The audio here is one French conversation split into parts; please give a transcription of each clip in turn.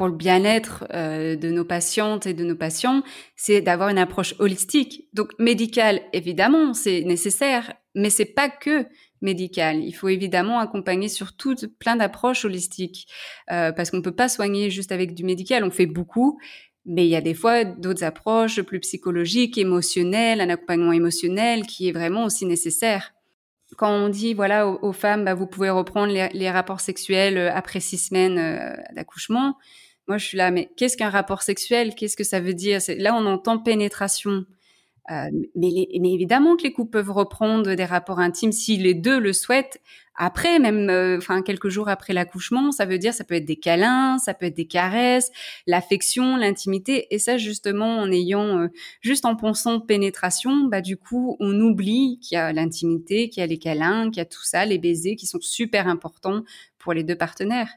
pour le bien-être euh, de nos patientes et de nos patients, c'est d'avoir une approche holistique. Donc médicale, évidemment, c'est nécessaire, mais c'est pas que médical. Il faut évidemment accompagner sur toutes plein d'approches holistiques euh, parce qu'on peut pas soigner juste avec du médical. On fait beaucoup, mais il y a des fois d'autres approches plus psychologiques, émotionnelles, un accompagnement émotionnel qui est vraiment aussi nécessaire. Quand on dit voilà aux, femmes, bah, vous pouvez reprendre les, rapports sexuels euh, après six semaines d'accouchement. Moi, je suis là, mais qu'est-ce qu'un rapport sexuel? Qu'est-ce que ça veut dire? Là, on entend pénétration. Euh, mais, évidemment que les couples peuvent reprendre des rapports intimes si les deux le souhaitent. Après, même, euh, enfin quelques jours après l'accouchement, ça veut dire ça peut être des câlins, ça peut être des caresses, l'affection, l'intimité. Et ça, justement, en ayant euh, juste en pensant pénétration, bah du coup, on oublie qu'il y a l'intimité, qu'il y a les câlins, qu'il y a tout ça, les baisers qui sont super importants pour les deux partenaires.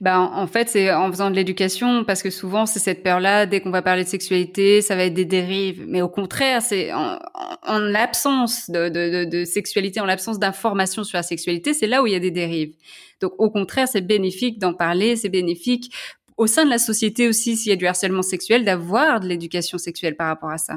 Ben, en fait, c'est en faisant de l'éducation, parce que souvent, c'est cette peur-là, dès qu'on va parler de sexualité, ça va être des dérives. Mais au contraire, c'est en, en l'absence de, de, de, sexualité, en l'absence d'information sur la sexualité, c'est là où il y a des dérives. Donc, au contraire, c'est bénéfique d'en parler, c'est bénéfique au sein de la société aussi, s'il y a du harcèlement sexuel, d'avoir de l'éducation sexuelle par rapport à ça.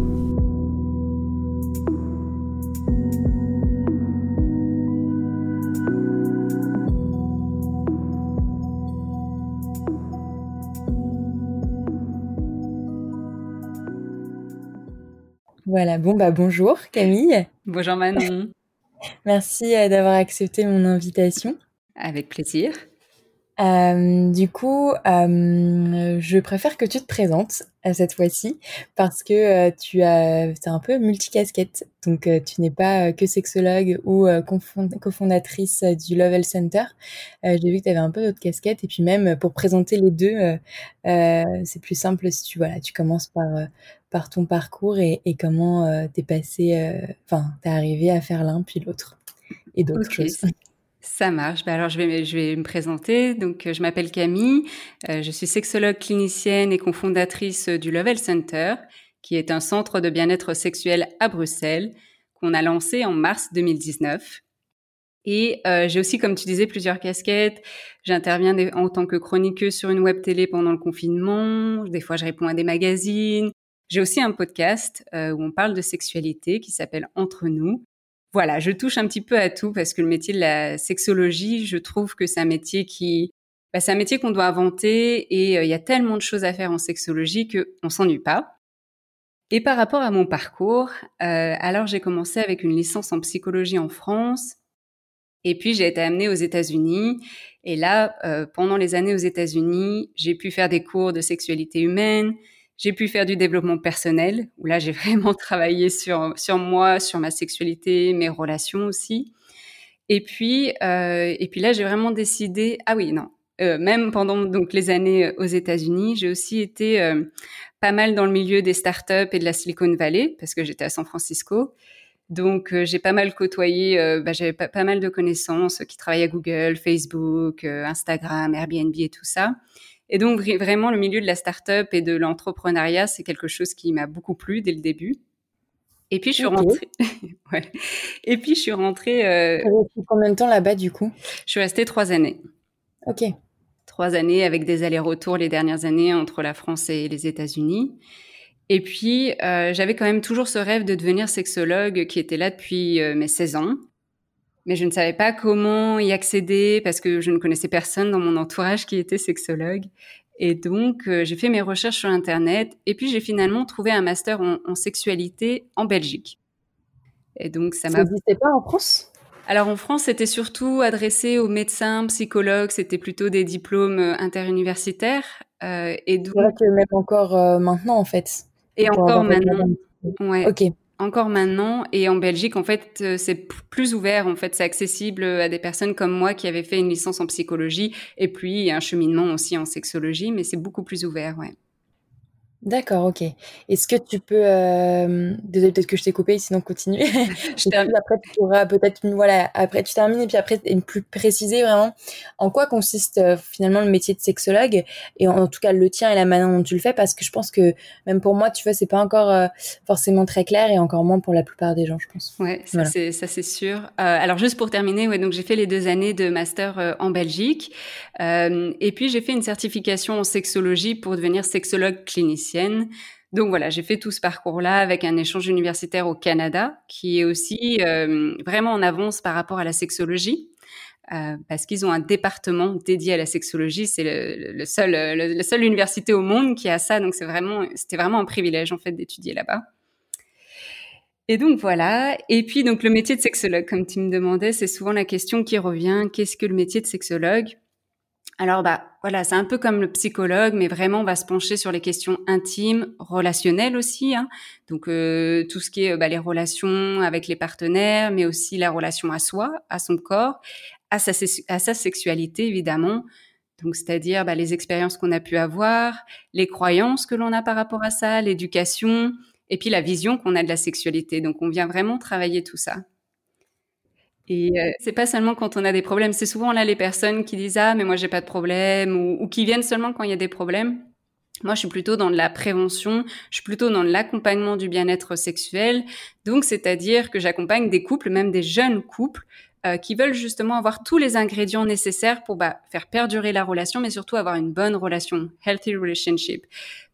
Voilà, bon bah bonjour Camille. Bonjour Manon. Merci euh, d'avoir accepté mon invitation. Avec plaisir. Euh, du coup, euh, je préfère que tu te présentes à cette fois-ci parce que tu as, es un peu multicasquette. Donc, tu n'es pas que sexologue ou cofondatrice du Lovell Center. J'ai vu que tu avais un peu d'autres casquettes et puis même pour présenter les deux, c'est plus simple si tu voilà, tu commences par par ton parcours et, comment euh, t'es passé, euh, enfin, t'es arrivé à faire l'un puis l'autre et d'autres choses. Ça marche. Bah alors je vais, je vais me présenter. Donc euh, je m'appelle Camille. je suis sexologue clinicienne et cofondatrice du Level Center, qui est un centre de bien-être sexuel à Bruxelles qu'on a lancé en mars 2019. Et j'ai aussi, comme tu disais, plusieurs casquettes. J'interviens en tant que chroniqueuse sur une web télé pendant le confinement. Des fois, je réponds à des magazines. J'ai aussi un podcast euh, où on parle de sexualité qui s'appelle Entre nous. Voilà, je touche un petit peu à tout parce que le métier de la sexologie, je trouve que c'est un métier qui, bah, c'est un métier qu'on doit inventer et euh, il y a tellement de choses à faire en sexologie qu'on s'ennuie pas. Et par rapport à mon parcours, euh, alors j'ai commencé avec une licence en psychologie en France, et puis j'ai été amenée aux États-Unis. Et là, pendant les années aux États-Unis, j'ai pu faire des cours de sexualité humaine, j'ai pu faire du développement personnel, où là, j'ai vraiment travaillé sur, sur moi, sur ma sexualité, mes relations aussi. Et puis, euh, et puis là, j'ai vraiment décidé, ah oui, non, euh, même pendant donc les années euh, aux États-Unis, j'ai aussi été pas mal dans le milieu des startups et de la Silicon Valley, parce que j'étais à San Francisco. Donc, j'ai pas mal côtoyé, bah, j'avais pas, pas, mal de connaissances qui travaillent à Google, Facebook, Instagram, Airbnb et tout ça. Et donc vraiment le milieu de la start-up et de l'entrepreneuriat, c'est quelque chose qui m'a beaucoup plu dès le début. Et puis je suis rentrée. ouais. Et puis je suis rentrée. Euh... Combien de temps là-bas du coup? Je suis restée trois années. Ok. Trois années avec des allers-retours les dernières années entre la France et les États-Unis. Et puis euh, j'avais quand même toujours ce rêve de devenir sexologue qui était là depuis euh, mes 16 ans. Mais je ne savais pas comment y accéder parce que je ne connaissais personne dans mon entourage qui était sexologue. Et donc, euh, j'ai fait mes recherches sur Internet et puis j'ai finalement trouvé un master en, sexualité en Belgique. Et donc, ça m'a. Ça n'existait pas en France? Alors, en France, c'était surtout adressé aux médecins, psychologues, c'était plutôt des diplômes euh, interuniversitaires. Euh, et donc... C'est vrai que même encore euh, maintenant, en fait. Et encore maintenant. Ouais. Ok encore maintenant. Et en Belgique, en fait, euh, c'est plus ouvert. En fait, c'est accessible à des personnes comme moi qui avaient fait une licence en psychologie et puis un cheminement aussi en sexologie, mais c'est beaucoup plus ouvert, ouais. D'accord, ok. Est-ce que tu peux, euh... désolé peut-être que je t'ai coupé, sinon continue. je termine. Après, tu pourras peut-être, voilà, après tu termines et puis après plus préciser vraiment en quoi consiste finalement le métier de sexologue et en, tout cas le tien et la manière dont tu le fais? Parce que je pense que même pour moi, tu vois, c'est pas encore forcément très clair et encore moins pour la plupart des gens, je pense. Ouais, ça c'est ça c'est sûr. Euh, alors juste pour terminer, ouais, donc j'ai fait les deux années de master en Belgique et puis j'ai fait une certification en sexologie pour devenir sexologue Donc voilà, j'ai fait tout ce parcours-là avec un échange universitaire au Canada qui est aussi euh, vraiment en avance par rapport à la sexologie. Euh, parce qu'ils ont un département dédié à la sexologie. C'est le, seul, la seule université au monde qui a ça. Donc c'est vraiment, c'était vraiment un privilège en fait d'étudier là-bas. Et donc voilà. Et puis donc le métier de sexologue, comme tu me demandais, c'est souvent la question qui revient. Qu'est-ce que le métier de sexologue? Alors bah voilà, c'est un peu comme le psychologue, mais vraiment on va se pencher sur les questions intimes, relationnelles aussi. Hein. Donc euh, tout ce qui est bah, les relations avec les partenaires, mais aussi la relation à soi, à son corps, à sa, à sa sexualité évidemment. Donc c'est-à-dire bah, les expériences qu'on a pu avoir, les croyances que l'on a par rapport à ça, l'éducation, et puis la vision qu'on a de la sexualité. Donc on vient vraiment travailler tout ça. Et euh, c'est pas seulement quand on a des problèmes, c'est souvent là les personnes qui disent ah mais moi j'ai pas de problème ou, qui viennent seulement quand il y a des problèmes. Moi, je suis plutôt dans de la prévention, je suis plutôt dans l'accompagnement du bien-être sexuel. Donc, c'est-à-dire que j'accompagne des couples, même des jeunes couples, euh, qui veulent justement avoir tous les ingrédients nécessaires pour bah, faire perdurer la relation, mais surtout avoir une bonne relation, healthy relationship.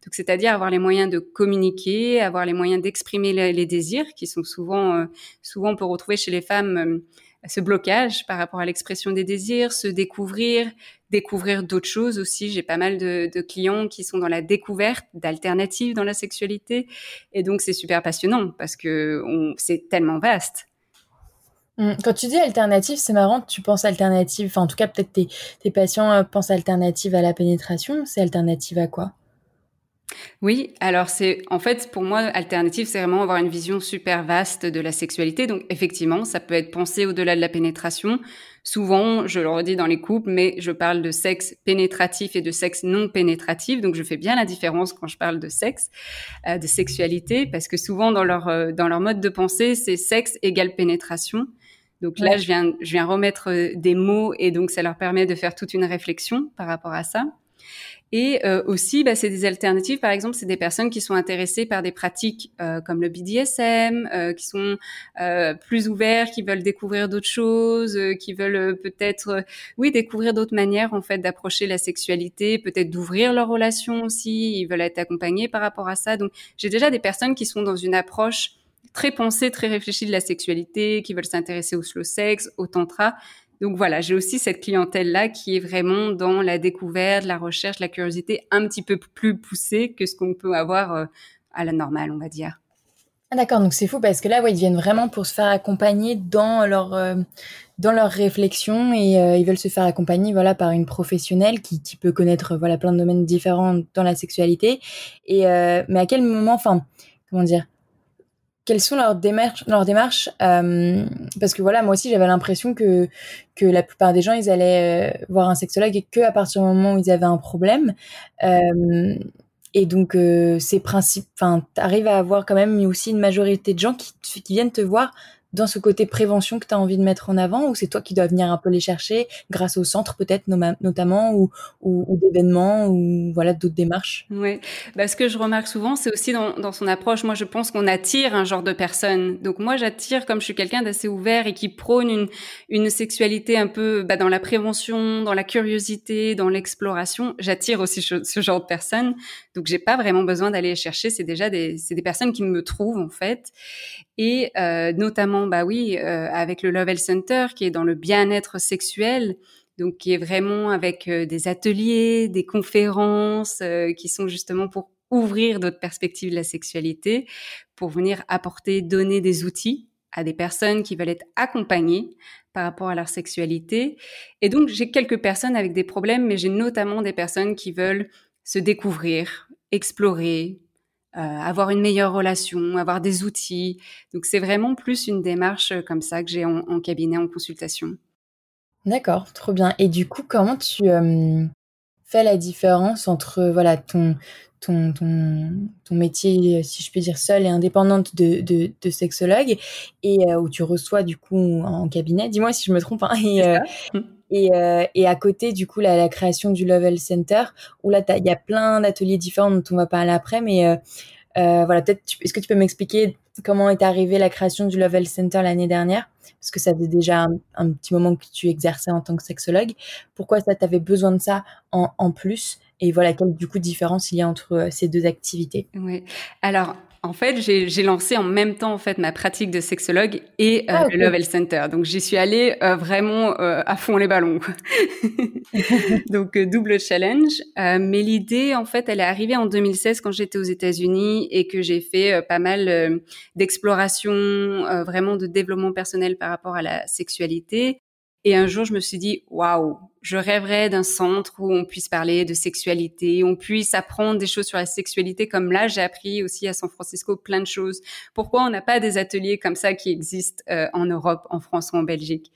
Donc, c'est-à-dire avoir les moyens de communiquer, avoir les moyens d'exprimer les, désirs, qui sont souvent, euh, souvent on peut retrouver chez les femmes ce blocage par rapport à l'expression des désirs, se découvrir, découvrir d'autres choses aussi. J'ai pas mal de, clients qui sont dans la découverte d'alternatives dans la sexualité. Et donc, c'est super passionnant parce que c'est tellement vaste. Hum, quand tu dis alternative, c'est marrant, tu penses alternative, enfin en tout cas peut-être tes, tes patients euh, pensent alternative à la pénétration, c'est alternative à quoi? Oui, alors c'est en fait pour moi alternative, c'est vraiment avoir une vision super vaste de la sexualité. Donc effectivement, ça peut être pensé au-delà de la pénétration. Souvent, je le redis dans les couples, mais je parle de sexe pénétratif et de sexe non pénétratif. Donc je fais bien la différence quand je parle de sexe, euh, de sexualité, parce que souvent dans leur euh, dans leur mode de pensée, c'est sexe égale pénétration. Donc là, je viens je viens remettre euh, des mots et donc ça leur permet de faire toute une réflexion par rapport à ça. Et euh, aussi, bah, c'est des alternatives. Par exemple, c'est des personnes qui sont intéressées par des pratiques euh, comme le BDSM, euh, qui sont euh, plus ouverts, qui veulent découvrir d'autres choses, euh, qui veulent peut-être, oui, découvrir d'autres manières en fait d'approcher la sexualité, peut-être d'ouvrir leur relation aussi. Ils veulent être accompagnés par rapport à ça. Donc, j'ai déjà des personnes qui sont dans une approche très pensée, très réfléchie de la sexualité, qui veulent s'intéresser au slow sex, au tantra. Donc voilà, j'ai aussi cette clientèle-là qui est vraiment dans la découverte, la recherche, la curiosité un petit peu plus poussée que ce qu'on peut avoir euh, à la normale, on va dire. Ah d'accord, donc c'est fou parce que là, ils viennent vraiment pour se faire accompagner dans leur euh, dans leur réflexion et euh, ils veulent se faire accompagner, voilà, par une professionnelle qui, qui peut connaître, voilà, plein de domaines différents dans la sexualité. Et mais à quel moment, enfin, comment dire, quelles sont leurs démarches, leurs démarches euh, Parce que voilà, moi aussi, j'avais l'impression que que la plupart des gens, ils allaient euh, voir un sexologue et que à partir du moment où ils avaient un problème. Euh, et donc, ces principes, enfin, t'arrives à avoir quand même aussi une majorité de gens qui, qui viennent te voir dans ce côté prévention que tu as envie de mettre en avant ou c'est toi qui dois venir un peu les chercher grâce au centre peut-être notamment ou, ou, d'événements ou voilà d'autres démarches? Oui, bah, ce que je remarque souvent c'est aussi dans, dans, son approche, moi je pense qu'on attire un genre de personne. Donc moi j'attire comme je suis quelqu'un d'assez ouvert et qui prône une, une sexualité un peu bah, dans la prévention, dans la curiosité, dans l'exploration, j'attire aussi ce, genre de personnes. Donc j'ai pas vraiment besoin d'aller chercher, c'est déjà des, des personnes qui me trouvent en fait. Et euh, notamment, bah oui, euh, avec le Lovell Center qui est dans le bien-être sexuel, donc qui est vraiment avec euh, des ateliers, des conférences qui sont justement pour ouvrir d'autres perspectives de la sexualité, pour venir apporter, donner des outils à des personnes qui veulent être accompagnées par rapport à leur sexualité. Et donc, j'ai quelques personnes avec des problèmes, mais j'ai notamment des personnes qui veulent se découvrir, explorer, euh, avoir une meilleure relation, avoir des outils. Donc c'est vraiment plus une démarche euh, comme ça que j'ai en, cabinet, en consultation. D'accord, trop bien. Et du coup, comment tu euh, fais la différence entre voilà ton, ton, ton, ton, métier, si je puis dire, seul et indépendante de, de, sexologue et où tu reçois du coup en cabinet, dis-moi si je me trompe, hein, et, et, euh, et à côté, du coup, la, la création du Level Center, où là, il y a plein d'ateliers différents dont on va parler après, mais euh, euh voilà, peut-être, est-ce que tu peux m'expliquer comment est arrivée la création du Level Center l'année dernière? Parce que ça faisait déjà un, petit moment que tu exerçais en tant que sexologue. Pourquoi ça t'avais besoin de ça en, en plus? Et voilà, quelle du coup différence il y a entre euh, ces deux activités? Oui. Alors, en fait, j'ai lancé en même temps en fait ma pratique de sexologue et euh, ah, le Level Center. Donc j'y suis allée euh, vraiment euh, à fond les ballons. Donc double challenge. mais l'idée en fait, elle est arrivée en 2016 quand j'étais aux États-Unis et que j'ai fait pas mal d'exploration, vraiment de développement personnel par rapport à la sexualité. Et un jour, je me suis dit, waouh, je rêverais d'un centre où on puisse parler de sexualité, on puisse apprendre des choses sur la sexualité, comme là, j'ai appris aussi à San Francisco plein de choses. Pourquoi on n'a pas des ateliers comme ça qui existent euh, en Europe, en France ou en Belgique?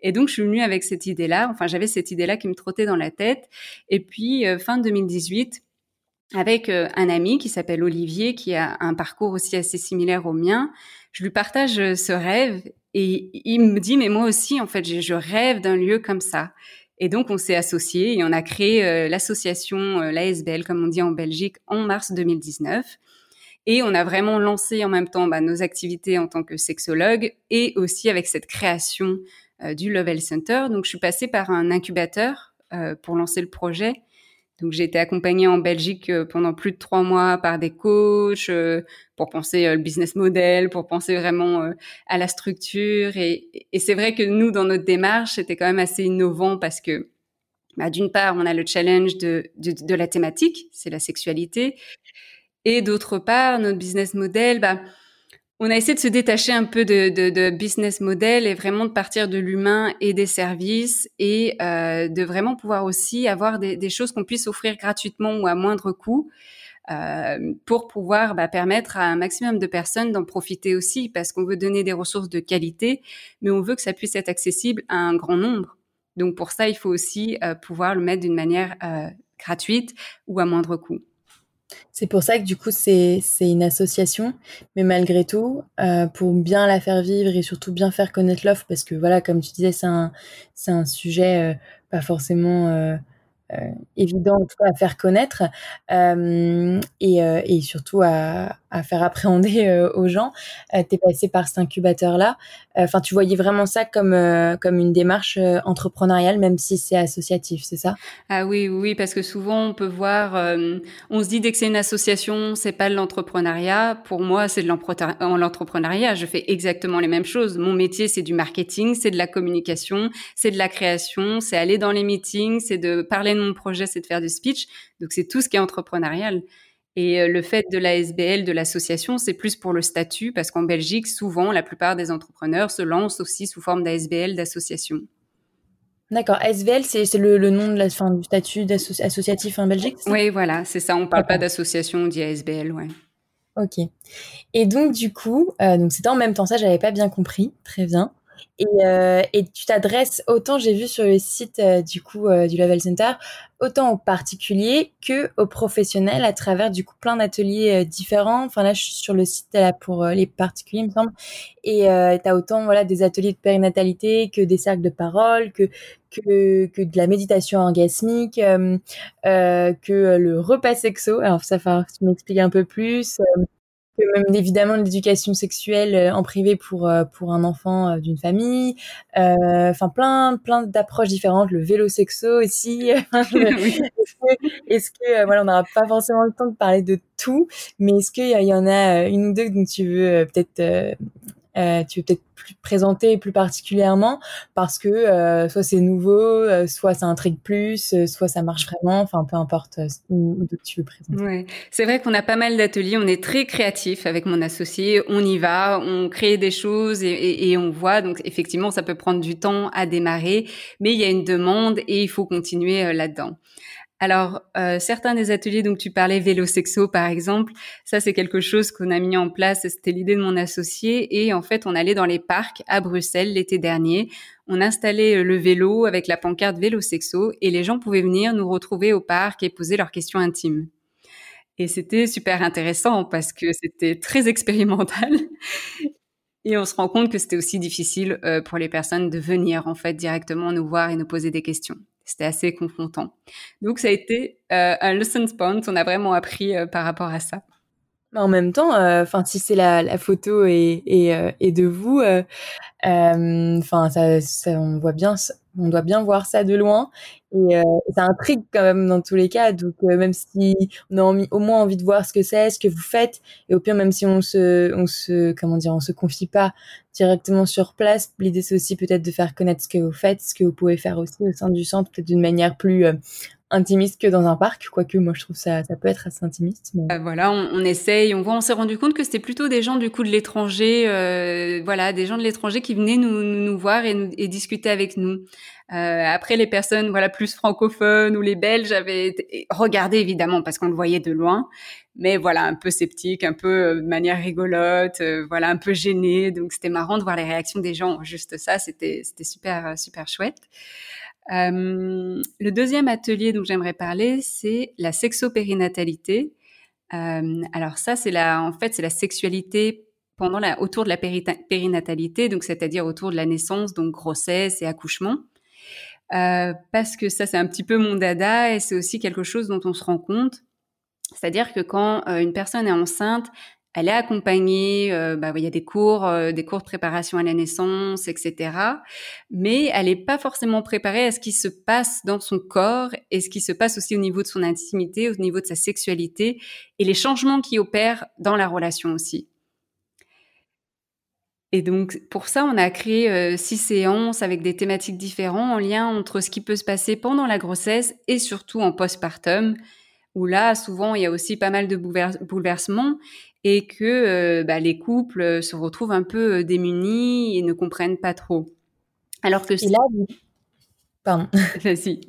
Et donc, je suis venue avec cette idée-là. Enfin, j'avais cette idée-là qui me trottait dans la tête. Et puis, euh, fin 2018, avec euh, un ami qui s'appelle Olivier, qui a un parcours aussi assez similaire au mien, je lui partage ce rêve et il me dit, mais moi aussi, en fait, je rêve d'un lieu comme ça. Et donc, on s'est associés et on a créé euh, l'association, euh, l'ASBL, comme on dit en Belgique, en mars 2019. Et on a vraiment lancé en même temps bah, nos activités en tant que sexologue et aussi avec cette création euh, du Level Center. Donc, je suis passée par un incubateur pour lancer le projet donc j'ai été accompagnée en Belgique euh, pendant plus de trois mois par des coachs euh, pour penser euh, le business model, pour penser vraiment à la structure. Et, c'est vrai que nous, dans notre démarche, c'était quand même assez innovant parce que bah, d'une part, on a le challenge de, de, la thématique, c'est la sexualité. Et d'autre part, notre business model, bah, on a essayé de se détacher un peu de, de, business model et vraiment de partir de l'humain et des services et euh, de vraiment pouvoir aussi avoir des, choses qu'on puisse offrir gratuitement ou à moindre coût euh, pour pouvoir bah, permettre à un maximum de personnes d'en profiter aussi parce qu'on veut donner des ressources de qualité, mais on veut que ça puisse être accessible à un grand nombre. Donc pour ça, il faut aussi euh, pouvoir le mettre d'une manière gratuite ou à moindre coût. C'est pour ça que du coup c'est une association, mais malgré tout, euh, pour bien la faire vivre et surtout bien faire connaître l'offre, parce que voilà, comme tu disais, c'est un, un sujet euh, pas forcément euh, évident à faire connaître. Et, et, surtout à, à, faire appréhender aux gens. tu es passé par cet incubateur-là. Enfin, tu voyais vraiment ça comme, comme une démarche entrepreneuriale, même si c'est associatif, c'est ça? Ah oui, oui, parce que souvent on peut voir, on se dit dès que c'est une association, c'est pas de l'entrepreneuriat. Pour moi, c'est de l'entrepreneuriat. Je fais exactement les mêmes choses. Mon métier, c'est du marketing, c'est de la communication, c'est de la création, c'est aller dans les meetings, c'est de parler mon projet, c'est de faire du speech. Donc, c'est tout ce qui est entrepreneurial. Et euh, le fait de la SBL, de l'association, c'est plus pour le statut, parce qu'en Belgique, souvent, la plupart des entrepreneurs se lancent aussi sous forme d'ASBL, d'association. D'accord. ASBL, c'est le, nom de la, fin, du statut associatif en Belgique Oui, voilà, c'est ça. On ne parle pas d'association, on dit ASBL, ouais. Ok. Et donc, du coup, euh, donc c'était en même temps ça, j'avais pas bien compris. Très bien. Et, euh, et tu t'adresses autant, j'ai vu sur le site euh, du coup euh, du Level Center, autant aux particuliers que aux professionnels à travers du coup plein d'ateliers différents. Enfin là, je suis sur le site pour les particuliers, il me semble. Et tu as autant voilà des ateliers de périnatalité que des cercles de parole, que que, que de la méditation orgasmique, que le repas sexo. Alors ça va tu m'expliques un peu plus même évidemment l'éducation sexuelle euh, en privé pour euh, pour un enfant euh, d'une famille. Enfin plein plein d'approches différentes. Le vélo sexo aussi. Est-ce que, voilà on n'aura pas forcément le temps de parler de tout mais est-ce qu'il y, y, en a une ou deux dont tu veux peut-être euh, tu veux peut-être plus présenter plus particulièrement parce que euh, soit c'est nouveau, euh, soit ça intrigue plus, soit ça marche vraiment, enfin peu importe où, tu veux présenter. Ouais. C'est vrai qu'on a pas mal d'ateliers, on est très créatif avec mon associé, on y va, on crée des choses et, et, et, on voit. Donc effectivement, ça peut prendre du temps à démarrer, mais il y a une demande et il faut continuer là-dedans. Alors, euh, certains des ateliers dont tu parlais, vélo sexo par exemple, ça c'est quelque chose qu'on a mis en place, c'était l'idée de mon associé, et en fait on allait dans les parcs à Bruxelles l'été dernier, on installait euh, le vélo avec la pancarte vélo sexo, et les gens pouvaient venir nous retrouver au parc et poser leurs questions intimes. Et c'était super intéressant parce que c'était très expérimental. Et on se rend compte que c'était aussi difficile euh, pour les personnes de venir en fait directement nous voir et nous poser des questions. C'était assez confrontant. Donc ça a été euh, un lesson point. On a vraiment appris euh, par rapport à ça. En même temps, euh, enfin si c'est la, la, photo et, et, de vous, enfin ça, ça, on voit bien, on doit bien voir ça de loin et euh, ça intrigue quand même dans tous les cas. Donc même si on a au moins envie de voir ce que c'est, ce que vous faites, et au pire même si on se, on se, on se confie pas directement sur place, l'idée c'est aussi peut-être de faire connaître ce que vous faites, ce que vous pouvez faire aussi au sein du centre, peut-être d'une manière plus intimiste que dans un parc, quoique moi je trouve ça ça peut être assez intimiste. Euh, voilà, on, essaye, on voit, on s'est rendu compte que c'était plutôt des gens du coup de l'étranger, euh, voilà, des gens de l'étranger qui venaient nous, nous voir et, et discuter avec nous. Euh, après, les personnes voilà plus francophones ou les Belges avaient regardé évidemment parce qu'on le voyait de loin, mais voilà un peu sceptique, un peu euh, de manière rigolote, voilà un peu gêné. Donc c'était marrant de voir les réactions des gens. Juste ça, c'était c'était super super chouette. Euh, le deuxième atelier dont j'aimerais parler, c'est la sexopérinatalité. Euh, alors ça, c'est la, en fait, c'est la sexualité pendant la, autour de la périnatalité, donc c'est-à-dire autour de la naissance, donc grossesse et accouchement. Euh, parce que ça, c'est un petit peu mon dada et c'est aussi quelque chose dont on se rend compte. C'est-à-dire que quand une personne est enceinte, elle est accompagnée, euh, bah, il y a des cours, euh, des cours de préparation à la naissance, etc. Mais elle n'est pas forcément préparée à ce qui se passe dans son corps et ce qui se passe aussi au niveau de son intimité, au niveau de sa sexualité et les changements qui opèrent dans la relation aussi. Et donc pour ça, on a créé euh, six séances avec des thématiques différentes en lien entre ce qui peut se passer pendant la grossesse et surtout en postpartum, où là, souvent, il y a aussi pas mal de bouleversements et que euh, bah, les couples euh, se retrouvent un peu euh, démunis et ne comprennent pas trop. Alors que et là, pardon. Vas-y.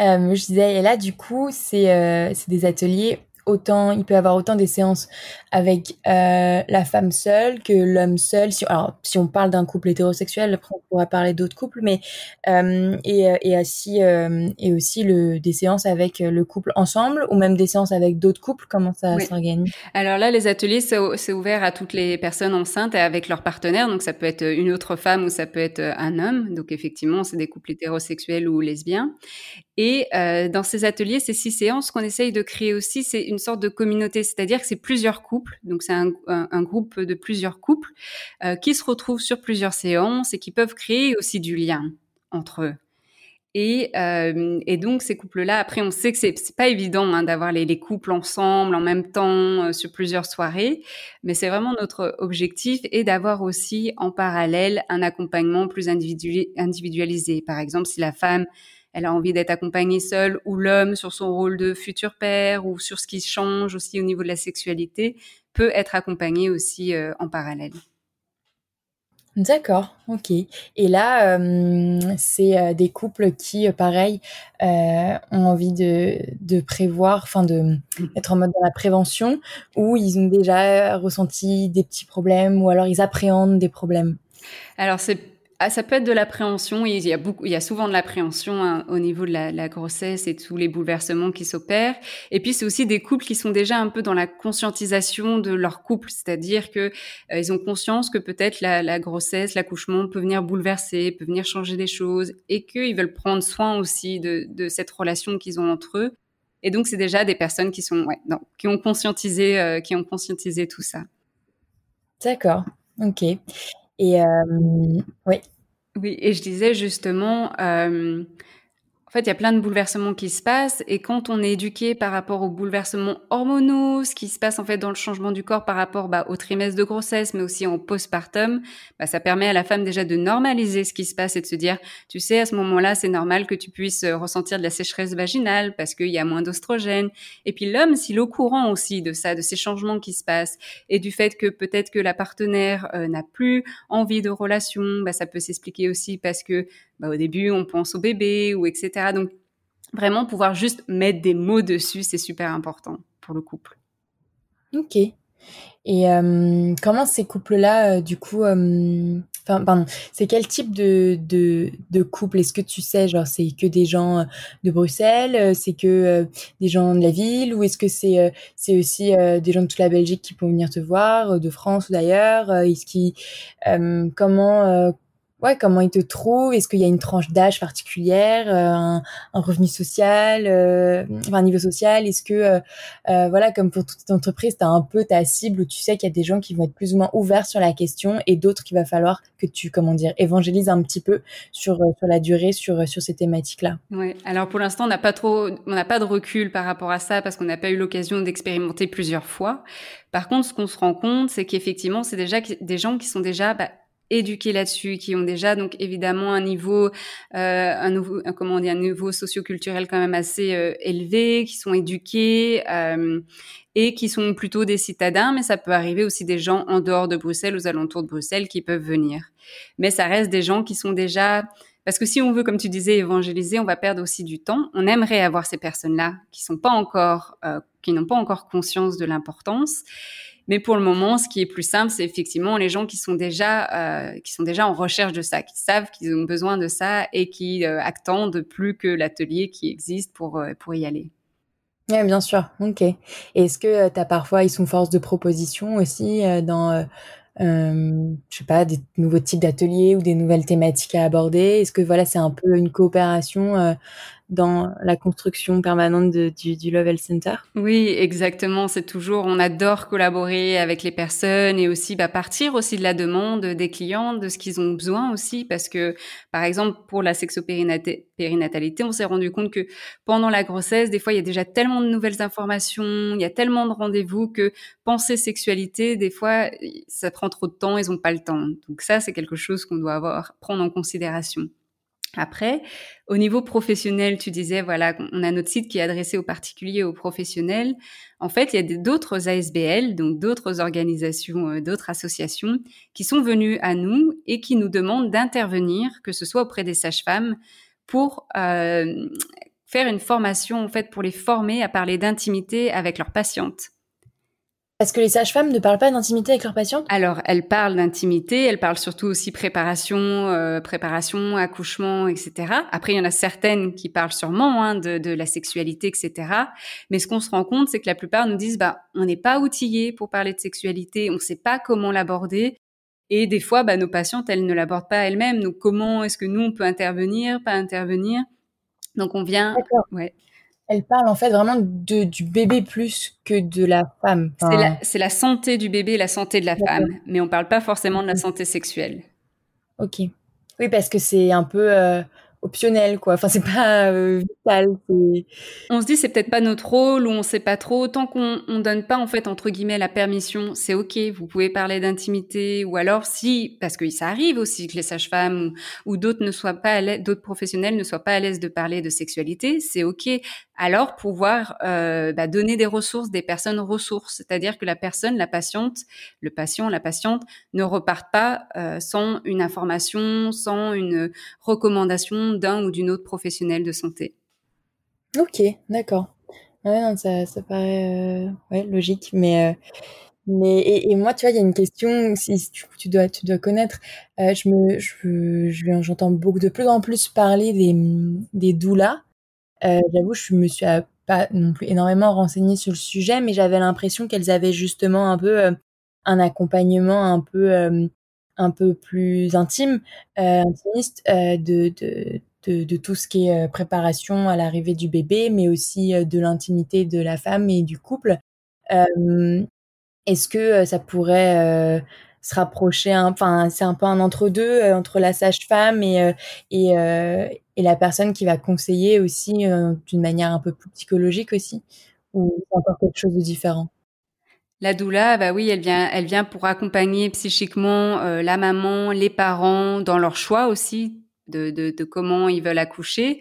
Euh, je disais, et là, du coup, c'est euh, des ateliers autant, il peut avoir autant des séances avec euh, la femme seule que l'homme seul. Si, alors, si on parle d'un couple hétérosexuel, après on pourra parler d'autres couples, mais euh, et, et aussi euh, et aussi le des séances avec le couple ensemble ou même des séances avec d'autres couples. Comment ça s'organise? Alors là, les ateliers c'est ouvert à toutes les personnes enceintes et avec leurs partenaires. Donc ça peut être une autre femme ou ça peut être un homme. Donc effectivement, c'est des couples hétérosexuels ou lesbiens. Et euh, dans ces ateliers, ces six séances, qu'on essaye de créer aussi, c'est une sorte de communauté, c'est-à-dire que c'est plusieurs couples, donc c'est un, groupe de plusieurs couples euh, qui se retrouvent sur plusieurs séances et qui peuvent créer aussi du lien entre eux. Et, euh, donc ces couples-là, après, on sait que c'est pas évident hein, d'avoir les, les, couples ensemble en même temps sur plusieurs soirées, mais c'est vraiment notre objectif et d'avoir aussi en parallèle un accompagnement plus individualisé. Par exemple, si la femme elle a envie d'être accompagnée seule ou l'homme sur son rôle de futur père ou sur ce qui change aussi au niveau de la sexualité peut être accompagné aussi euh, en parallèle. D'accord, ok. Et là, euh, c'est euh, des couples qui, euh, pareil, ont envie de, de prévoir, enfin de être en mode dans la prévention, ou ils ont déjà ressenti des petits problèmes, ou alors ils appréhendent des problèmes? Alors c'est ah, ça peut être de l'appréhension. Il y a souvent de l'appréhension hein, au niveau de la, grossesse et tous les bouleversements qui s'opèrent. Et puis c'est aussi des couples qui sont déjà un peu dans la conscientisation de leur couple, c'est-à-dire que euh, ils ont conscience que peut-être la, grossesse, l'accouchement peut venir bouleverser, peut venir changer des choses, et qu'ils veulent prendre soin aussi de, cette relation qu'ils ont entre eux. Et donc c'est déjà des personnes qui sont, qui ont conscientisé, euh, qui ont conscientisé tout ça. D'accord. Ok. Et euh, oui. Oui, et je disais justement, euh, en fait, il y a plein de bouleversements qui se passent et quand on est éduqué par rapport aux bouleversements hormonaux, ce qui se passe en fait dans le changement du corps par rapport bah, au trimestre de grossesse, mais aussi en postpartum, bah, ça permet à la femme déjà de normaliser ce qui se passe et de se dire, tu sais, à ce moment-là, c'est normal que tu puisses euh, ressentir de la sécheresse vaginale parce qu'il y a moins d'ostrogène. Et puis l'homme, s'il est au courant aussi de ça, de ces changements qui se passent et du fait que peut-être que la partenaire euh, n'a plus envie de relation, bah, ça peut s'expliquer aussi parce que bah, au début, on pense au bébé ou etc. Donc, vraiment pouvoir juste mettre des mots dessus, c'est super important pour le couple. Ok. Et euh, comment ces couples-là, euh, du coup, euh, pardon, c'est quel type de, couple? Est-ce que tu sais, genre, c'est que des gens de Bruxelles, c'est que des gens de la ville, ou est-ce que c'est c'est aussi des gens de toute la Belgique qui peuvent venir te voir, de France ou d'ailleurs Est-ce qui, comment ouais, comment ils te trouvent? Est-ce qu'il y a une tranche d'âge particulière, euh, un, un, revenu social, euh, enfin, un niveau social? Est-ce que, euh, euh, voilà, comme pour toute entreprise, tu as un peu ta cible où tu sais qu'il y a des gens qui vont être plus ou moins ouverts sur la question et d'autres qu'il va falloir que tu, comment dire, évangélises un petit peu sur, sur la durée, sur, sur ces thématiques-là Ouais. Alors pour l'instant, on n'a pas trop, on n'a pas de recul par rapport à ça parce qu'on n'a pas eu l'occasion d'expérimenter plusieurs fois. Par contre, ce qu'on se rend compte, c'est qu'effectivement, c'est déjà des gens qui sont déjà bah, éduqués là-dessus, qui ont déjà donc évidemment un niveau, euh, un comment on dit, un niveau socioculturel quand même assez euh, élevé, qui sont éduqués euh, et qui sont plutôt des citadins, mais ça peut arriver aussi des gens en dehors de Bruxelles, aux alentours de Bruxelles, qui peuvent venir. Mais ça reste des gens qui sont déjà parce que si on veut, comme tu disais, évangéliser, on va perdre aussi du temps. On aimerait avoir ces personnes-là qui sont pas encore, euh, qui n'ont pas encore conscience de l'importance. Mais pour le moment, ce qui est plus simple, c'est effectivement les gens qui sont déjà euh, qui sont déjà en recherche de ça, qui savent qu'ils ont besoin de ça et qui euh, attendent plus que l'atelier qui existe pour euh, pour y aller. Oui, bien sûr. Ok. Est-ce que tu as parfois, ils sont force de proposition aussi dans je sais pas, des nouveaux types d'ateliers ou des nouvelles thématiques à aborder? Est-ce que voilà, c'est un peu une coopération dans la construction permanente du, du Level Center Oui, exactement. C'est toujours, on adore collaborer avec les personnes et aussi bah, partir aussi de la demande des clients, de ce qu'ils ont besoin aussi, parce que par exemple pour la sexopérinatalité, on s'est rendu compte que pendant la grossesse, des fois il y a déjà tellement de nouvelles informations, il y a tellement de rendez-vous que penser sexualité, des fois ça prend trop de temps, ils n'ont pas le temps. Donc ça, c'est quelque chose qu'on doit avoir prendre en considération. Après, au niveau professionnel, tu disais, voilà, on a notre site qui est adressé aux particuliers, aux professionnels. En fait, il y a d'autres ASBL, donc d'autres organisations, euh, d'autres associations qui sont venues à nous et qui nous demandent d'intervenir, que ce soit auprès des sages-femmes, pour euh, faire une formation, en fait, pour les former à parler d'intimité avec leurs patientes. Est-ce que les sages-femmes ne parlent pas d'intimité avec leurs patientes Alors, elles parlent d'intimité, elles parlent surtout aussi préparation, euh, préparation, accouchement, etc. Après, il y en a certaines qui parlent sûrement hein, de, de, la sexualité, etc. Mais ce qu'on se rend compte, c'est que la plupart nous disent, bah, on n'est pas outillé pour parler de sexualité, on ne sait pas comment l'aborder. Et des fois, bah, nos patientes, elles ne l'abordent pas elles-mêmes. Donc, comment est-ce que nous, on peut intervenir, pas intervenir? Donc, on vient... Ouais elle parle en fait vraiment de, du bébé plus que de la femme. c'est, la, santé du bébé, la santé de la femme, mais on parle pas forcément de la santé sexuelle. Ok. Oui, parce que c'est un peu, euh, optionnel quoi enfin c'est pas euh, vital on se dit c'est peut-être pas notre rôle ou on sait pas trop tant qu'on on donne pas en fait entre guillemets la permission c'est ok vous pouvez parler d'intimité ou alors si parce que ça arrive aussi que les sages-femmes ou, d'autres ne soient pas d'autres professionnels ne soient pas à l'aise de parler de sexualité c'est ok alors pouvoir euh, bah, donner des ressources, des personnes ressources, c'est-à-dire que la personne, la patiente, le patient, la patiente ne repartent pas euh, sans une information, sans une recommandation d'un ou d'une autre professionnelle de santé. Ok, d'accord. Ouais, ça, ça paraît euh, ouais, logique, mais Mais et, moi, tu vois, il y a une question, si tu, dois, tu dois connaître. Je me, je, j'entends beaucoup de plus en plus parler des des doulas. Euh, j'avoue, je me suis pas non plus énormément renseignée sur le sujet, mais j'avais l'impression qu'elles avaient justement un peu euh, un accompagnement un peu un peu plus intime, intimiste de, de de, tout ce qui est préparation à l'arrivée du bébé, mais aussi de l'intimité de la femme et du couple. Euh, est-ce que euh, ça pourrait euh, se rapprocher enfin c'est un peu un entre deux euh, entre la sage-femme et et, et la personne qui va conseiller aussi d'une manière un peu plus psychologique aussi ou encore quelque chose de différent? La doula, bah oui, elle vient, elle vient pour accompagner psychiquement la maman, les parents dans leur choix aussi de, comment ils veulent accoucher.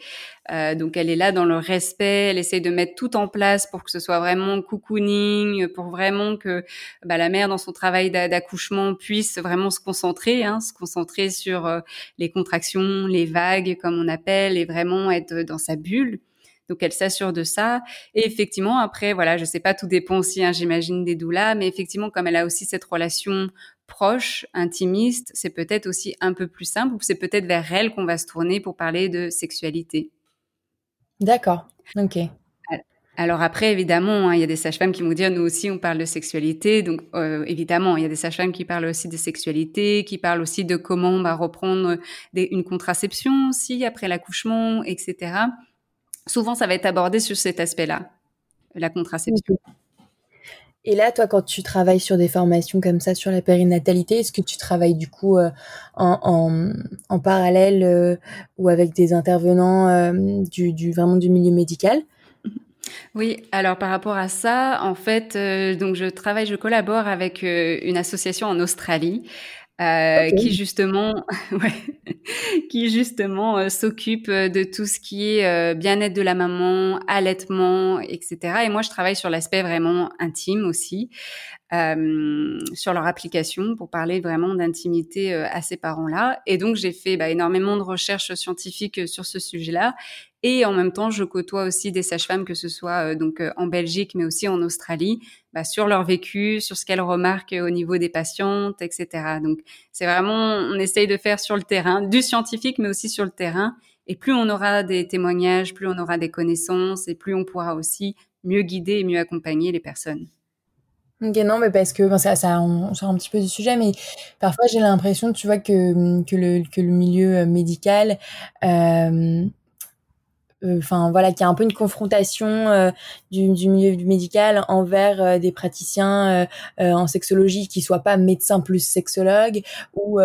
Euh, donc elle est là dans le respect, elle essaye de mettre tout en place pour que ce soit vraiment cocooning, pour vraiment que bah, la mère dans son travail d'accouchement puisse vraiment se concentrer, hein, se concentrer sur euh, les contractions, les vagues comme on appelle, et vraiment être dans sa bulle. Donc elle s'assure de ça. Et effectivement, après, voilà, je sais pas, tout dépend aussi, hein, j'imagine, des doulas, mais effectivement, comme elle a aussi cette relation proche, intimiste, c'est peut-être aussi un peu plus simple, ou c'est peut-être vers elle qu'on va se tourner pour parler de sexualité? D'accord, ok. Alors après, évidemment, hein, il y a des sages-femmes qui vont dire, nous aussi, on parle de sexualité. Donc, euh, évidemment, il y a des sages-femmes qui parlent aussi de sexualité, qui parlent aussi de comment on va reprendre une contraception aussi après l'accouchement, etc. Souvent, ça va être abordé sur cet aspect-là, la contraception. Et là, toi, quand tu travailles sur des formations comme ça sur la périnatalité, est-ce que tu travailles du coup euh, en, en, parallèle euh, ou avec des intervenants euh, du, du, vraiment du milieu médical? Oui, alors par rapport à ça, en fait, donc je travaille, je collabore avec une association en Australie euh, qui justement, ouais, qui justement euh, s'occupe euh, de tout ce qui est bien-être de la maman, allaitement, etc. Et moi, je travaille sur l'aspect vraiment intime aussi, sur leur application pour parler vraiment d'intimité à ces parents-là. Et donc, j'ai fait bah, énormément de recherches scientifiques sur ce sujet-là. Et en même temps, je côtoie aussi des sages-femmes, que ce soit donc en Belgique, mais aussi en Australie, bah, sur leur vécu, sur ce qu'elles remarquent au niveau des patientes, etc. Donc c'est vraiment, on essaye de faire sur le terrain, du scientifique, mais aussi sur le terrain. Et plus on aura des témoignages, plus on aura des connaissances, et plus on pourra aussi mieux guider et mieux accompagner les personnes. Ok, non, mais parce que ça, ça, on sort un petit peu du sujet, mais parfois j'ai l'impression, tu vois, que, que, le, que le milieu médical euh, euh, enfin voilà, qu'il y a un peu une confrontation euh, du, du, milieu médical envers euh, des praticiens en sexologie qui soient pas médecins plus sexologues ou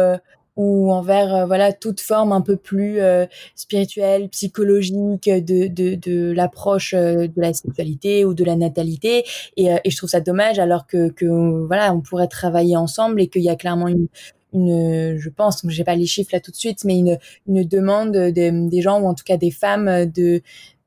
ou envers voilà toute forme un peu plus spirituelle, psychologique de de, de l'approche de la sexualité ou de la natalité. Et, et je trouve ça dommage alors que que voilà on pourrait travailler ensemble et qu'il y a clairement une une, je pense, j'ai pas les chiffres là tout de suite, mais une, une demande des gens ou en tout cas des femmes de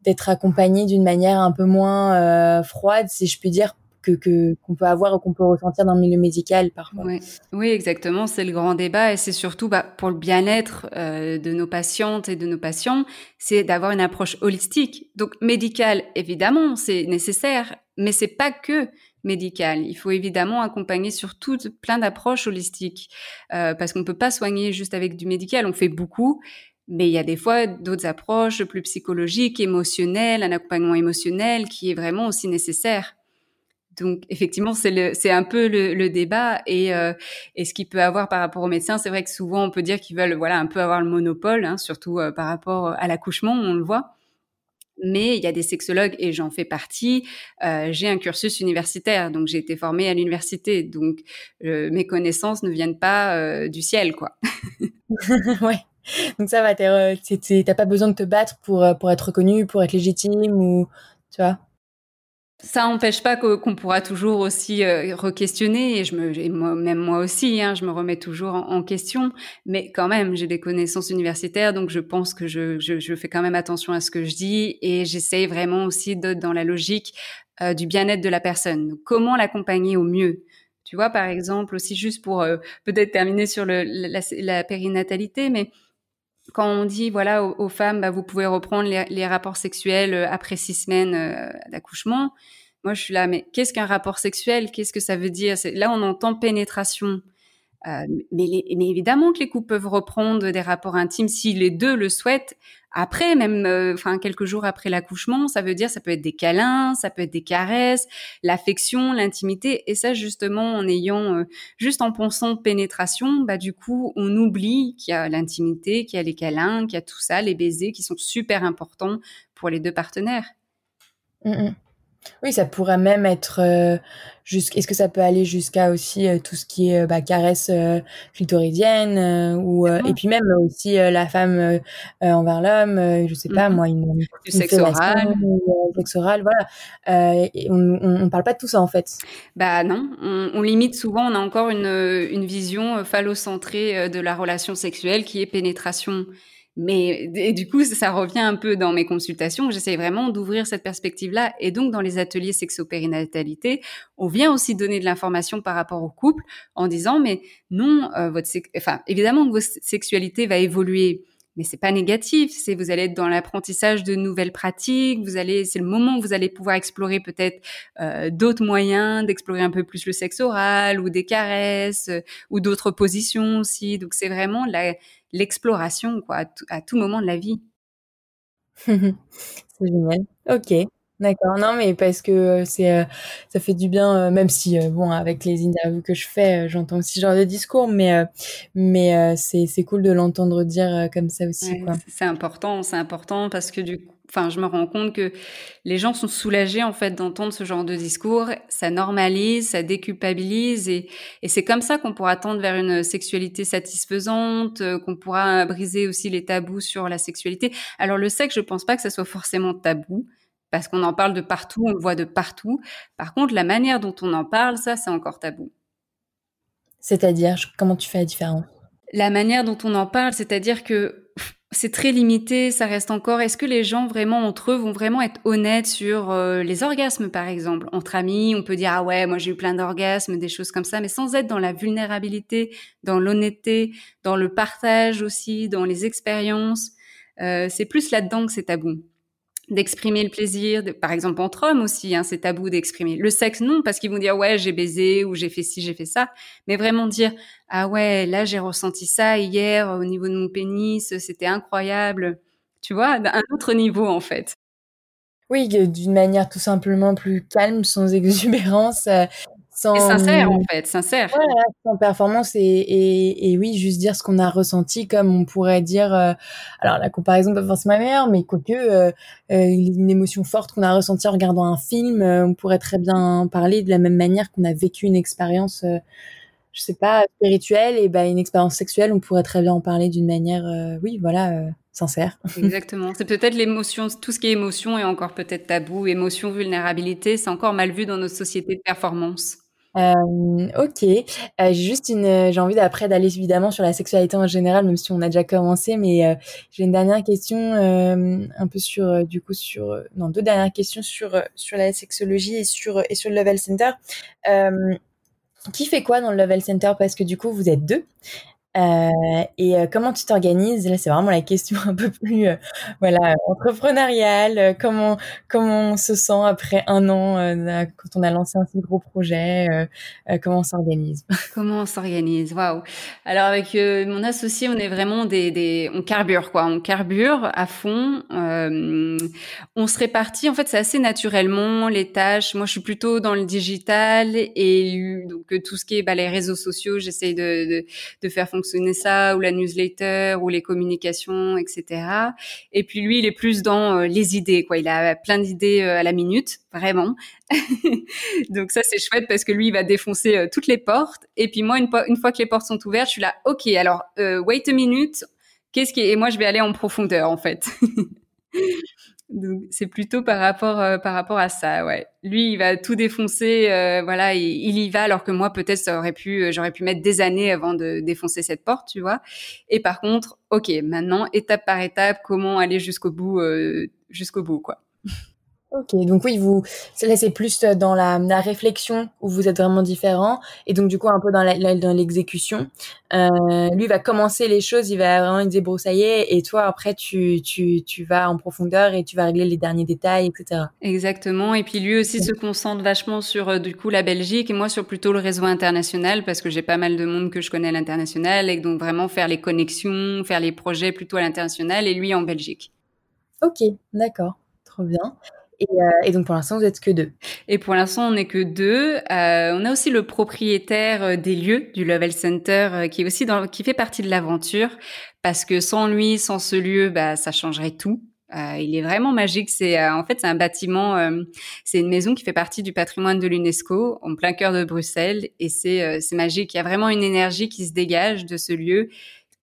d'être accompagnées d'une manière un peu moins euh, froide, si je puis dire, que qu'on peut avoir ou qu'on peut ressentir dans le milieu médical parfois. Oui, exactement, c'est le grand débat et c'est surtout bah, pour le bien-être euh, de nos patientes et de nos patients, c'est d'avoir une approche holistique. Donc médicale, évidemment, c'est nécessaire, mais c'est pas que médical. Il faut évidemment accompagner sur toutes plein d'approches holistiques euh, parce qu'on ne peut pas soigner juste avec du médical. On fait beaucoup, mais il y a des fois d'autres approches plus psychologiques, émotionnelles, un accompagnement émotionnel qui est vraiment aussi nécessaire. Donc effectivement, c'est un peu le, débat et, euh, et ce qu'il peut avoir par rapport aux médecins, c'est vrai que souvent on peut dire qu'ils veulent voilà un peu avoir le monopole, hein, surtout euh, par rapport à l'accouchement, on le voit mais il y a des sexologues et j'en fais partie. Euh, j'ai un cursus universitaire, donc j'ai été formée à l'université, donc euh, mes connaissances ne viennent pas euh, du ciel, quoi. ouais. Donc ça va, t'as pas besoin de te battre pour pour être reconnu, pour être légitime ou tu vois? Ça n'empêche pas qu'on pourra toujours aussi euh, re-questionner et je me, moi, même moi aussi, hein, je me remets toujours en, question. Mais quand même, j'ai des connaissances universitaires, donc je pense que je, je, je, fais quand même attention à ce que je dis et j'essaye vraiment aussi d'être dans la logique euh, du bien-être de la personne. comment l'accompagner au mieux? Tu vois, par exemple, aussi juste pour euh, peut-être terminer sur le, la, la périnatalité, mais quand on dit voilà aux, femmes, bah, vous pouvez reprendre les, rapports sexuels euh, après six semaines euh, d'accouchement, Moi, je suis là, mais qu'est-ce qu'un rapport sexuel? Qu'est-ce que ça veut dire? Là, on entend pénétration. Euh, mais, évidemment que les couples peuvent reprendre des rapports intimes si les deux le souhaitent. Après, même, euh, enfin quelques jours après l'accouchement, ça veut dire ça peut être des câlins, ça peut être des caresses, l'affection, l'intimité. Et ça, justement, en ayant euh, juste en pensant pénétration, bah du coup, on oublie qu'il y a l'intimité, qu'il y a les câlins, qu'il y a tout ça, les baisers qui sont super importants pour les deux partenaires. Mmh oui, ça pourrait même être euh, Est-ce que ça peut aller jusqu'à aussi euh, tout ce qui est bah, caresse euh, clitoridienne ou et puis même aussi la femme envers l'homme, je sais pas mmh moi, une, du sexe oral, sexe oral, voilà. Et on, on, parle pas de tout ça en fait. Bah non, on, on limite souvent. On a encore une, une vision phallocentrée de la relation sexuelle qui est pénétration mais du coup, ça revient un peu dans mes consultations. J'essaie vraiment d'ouvrir cette perspective-là. Et donc, dans les ateliers sexo-périnatalité, on vient aussi donner de l'information par rapport au couple en disant, mais non, euh, votre, enfin, évidemment que votre sexualité va évoluer mais c'est pas négatif. C'est vous allez être dans l'apprentissage de nouvelles pratiques. Vous allez, c'est le moment où vous allez pouvoir explorer peut-être euh, d'autres moyens d'explorer un peu plus le sexe oral ou des caresses euh, ou d'autres positions aussi. Donc c'est vraiment l'exploration quoi à tout moment de la vie. c'est génial. Ok. D'accord, non, mais parce que c'est, ça fait du bien, même si, bon, avec les interviews que je fais, j'entends aussi ce genre de discours, mais, mais c'est, c'est cool de l'entendre dire comme ça aussi, quoi. C'est important, c'est important parce que du coup, enfin, je me rends compte que les gens sont soulagés en fait d'entendre ce genre de discours. Ça normalise, ça déculpabilise, et, et c'est comme ça qu'on pourra tendre vers une sexualité satisfaisante, qu'on pourra briser aussi les tabous sur la sexualité. Alors le sexe, je pense pas que ça soit forcément tabou parce qu'on en parle de partout, on le voit de partout. Par contre, la manière dont on en parle, ça, c'est encore tabou. C'est-à-dire, comment tu fais la différence? La manière dont on en parle, c'est-à-dire que c'est très limité, ça reste encore. Est-ce que les gens vraiment entre eux vont vraiment être honnêtes sur euh, les orgasmes, par exemple? Entre amis, on peut dire ah ouais, moi j'ai eu plein d'orgasmes, des choses comme ça, mais sans être dans la vulnérabilité, dans l'honnêteté, dans le partage aussi, dans les expériences. Euh, c'est plus là-dedans que c'est tabou d'exprimer le plaisir, par exemple entre hommes aussi, hein, c'est tabou d'exprimer. Le sexe, non, parce qu'ils vont dire ouais j'ai baisé ou j'ai fait ci, j'ai fait ça, mais vraiment dire ah ouais là j'ai ressenti ça hier au niveau de mon pénis, c'était incroyable, tu vois, d'un autre niveau en fait. Oui, d'une manière tout simplement plus calme, sans exubérance, euh, sans... Et sincère en fait, sincère. Voilà, sans performance et, et, et, oui, juste dire ce qu'on a ressenti, comme on pourrait dire. Euh, alors la comparaison pas forcément meilleure, mais quoique euh, euh, une émotion forte qu'on a ressentie en regardant un film, euh, on pourrait très bien parler de la même manière qu'on a vécu une expérience, je sais pas, spirituelle et ben une expérience sexuelle, on pourrait très bien en parler d'une manière, oui, voilà. Sincère. Exactement. C'est peut-être l'émotion, tout ce qui est émotion est encore peut-être tabou. Émotion, vulnérabilité, c'est encore mal vu dans notre société de performance. Euh, ok, euh, j'ai juste une, euh, j'ai envie d'après d'aller évidemment sur la sexualité en général, même si on a déjà commencé, mais euh, j'ai une dernière question un peu sur, du coup sur, non deux dernières questions sur sur la sexologie et sur et sur le Level Center. qui fait quoi dans le Level Center? Parce que du coup vous êtes deux. Euh, et euh, comment tu t'organises? Là, c'est vraiment la question un peu plus, euh, voilà, entrepreneuriale. comment comment on se sent après un an quand on a lancé un si gros projet Comment on s'organise? Comment on s'organise? Waouh Alors avec mon associé, on est vraiment des, des, on carbure quoi, on carbure à fond. on se répartit. En fait, c'est assez naturellement les tâches. Moi, je suis plutôt dans le digital et donc tout ce qui est bah, les réseaux sociaux, j'essaye de, de, de faire fonctionner fonctionner ça, ou la newsletter, ou les communications, etc. Et puis lui, il est plus dans euh, les idées, quoi. Il a plein d'idées euh, à la minute, vraiment. Donc ça, c'est chouette parce que lui, il va défoncer euh, toutes les portes. Et puis moi, une, une, fois que les portes sont ouvertes, je suis là, ok, alors wait a minute. Qu'est-ce qui. Et moi, je vais aller en profondeur, en fait. Donc c'est plutôt par rapport euh, par rapport à ça, ouais. Lui, il va tout défoncer, euh, voilà, il, y va, alors que moi, peut-être, ça aurait pu, euh, j'aurais pu mettre des années avant de défoncer cette porte, tu vois. Et par contre, ok, maintenant, étape par étape, comment aller jusqu'au bout, jusqu'au bout, quoi. Ok, donc oui, vous, là c'est plus euh, dans la, la, réflexion où vous êtes vraiment différents, et donc du coup un peu dans l'exécution. Euh, lui va commencer les choses, il va vraiment se débroussailler, et toi après tu, tu, tu vas en profondeur et tu vas régler les derniers détails, etc. Exactement, et puis lui aussi se concentre vachement sur euh, du coup la Belgique et moi sur plutôt le réseau international parce que j'ai pas mal de monde que je connais à l'international et donc vraiment faire les connexions, faire les projets plutôt à l'international et lui en Belgique. Ok, d'accord, trop bien. Euh, et, donc pour l'instant, vous êtes que deux. Et pour l'instant, on n'est que deux. Euh, on a aussi le propriétaire euh, des lieux du Level Center qui est aussi dans, qui fait partie de l'aventure parce que sans lui, sans ce lieu, bah ça changerait tout. il est vraiment magique. C'est en fait c'est un bâtiment, c'est une maison qui fait partie du patrimoine de l'UNESCO en plein cœur de Bruxelles et c'est magique. Il y a vraiment une énergie qui se dégage de ce lieu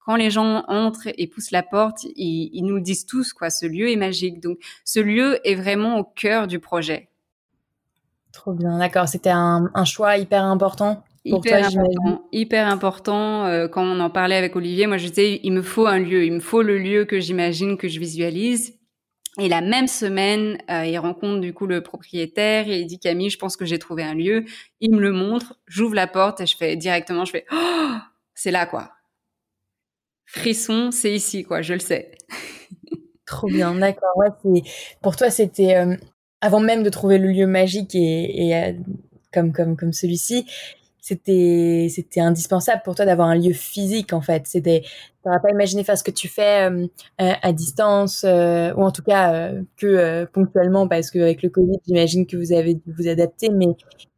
quand les gens entrent et poussent la porte, ils, nous le disent tous, quoi. Ce lieu est magique. Donc, ce lieu est vraiment au cœur du projet. Trop bien, d'accord. C'était un, choix hyper important pour hyper toi, important, hyper important. Euh, quand on en parlait avec Olivier, moi je disais, il me faut un lieu, il me faut le lieu que j'imagine, que je visualise. Et la même semaine, euh, il rencontre du coup le propriétaire et il dit Camille, je pense que j'ai trouvé un lieu. Il me le montre, j'ouvre la porte et je fais directement, je fais, oh, c'est là quoi frisson, c'est ici, quoi, je le sais. Trop bien, d'accord. Pour toi, c'était euh, avant même de trouver le lieu magique et, euh, comme comme celui-ci, c'était c'était indispensable pour toi d'avoir un lieu physique en fait. C'était n'aurais pas imaginé faire ce que tu fais euh, à, distance euh, ou en tout cas euh, que ponctuellement parce qu'avec le Covid, j'imagine que vous avez dû vous adapter, mais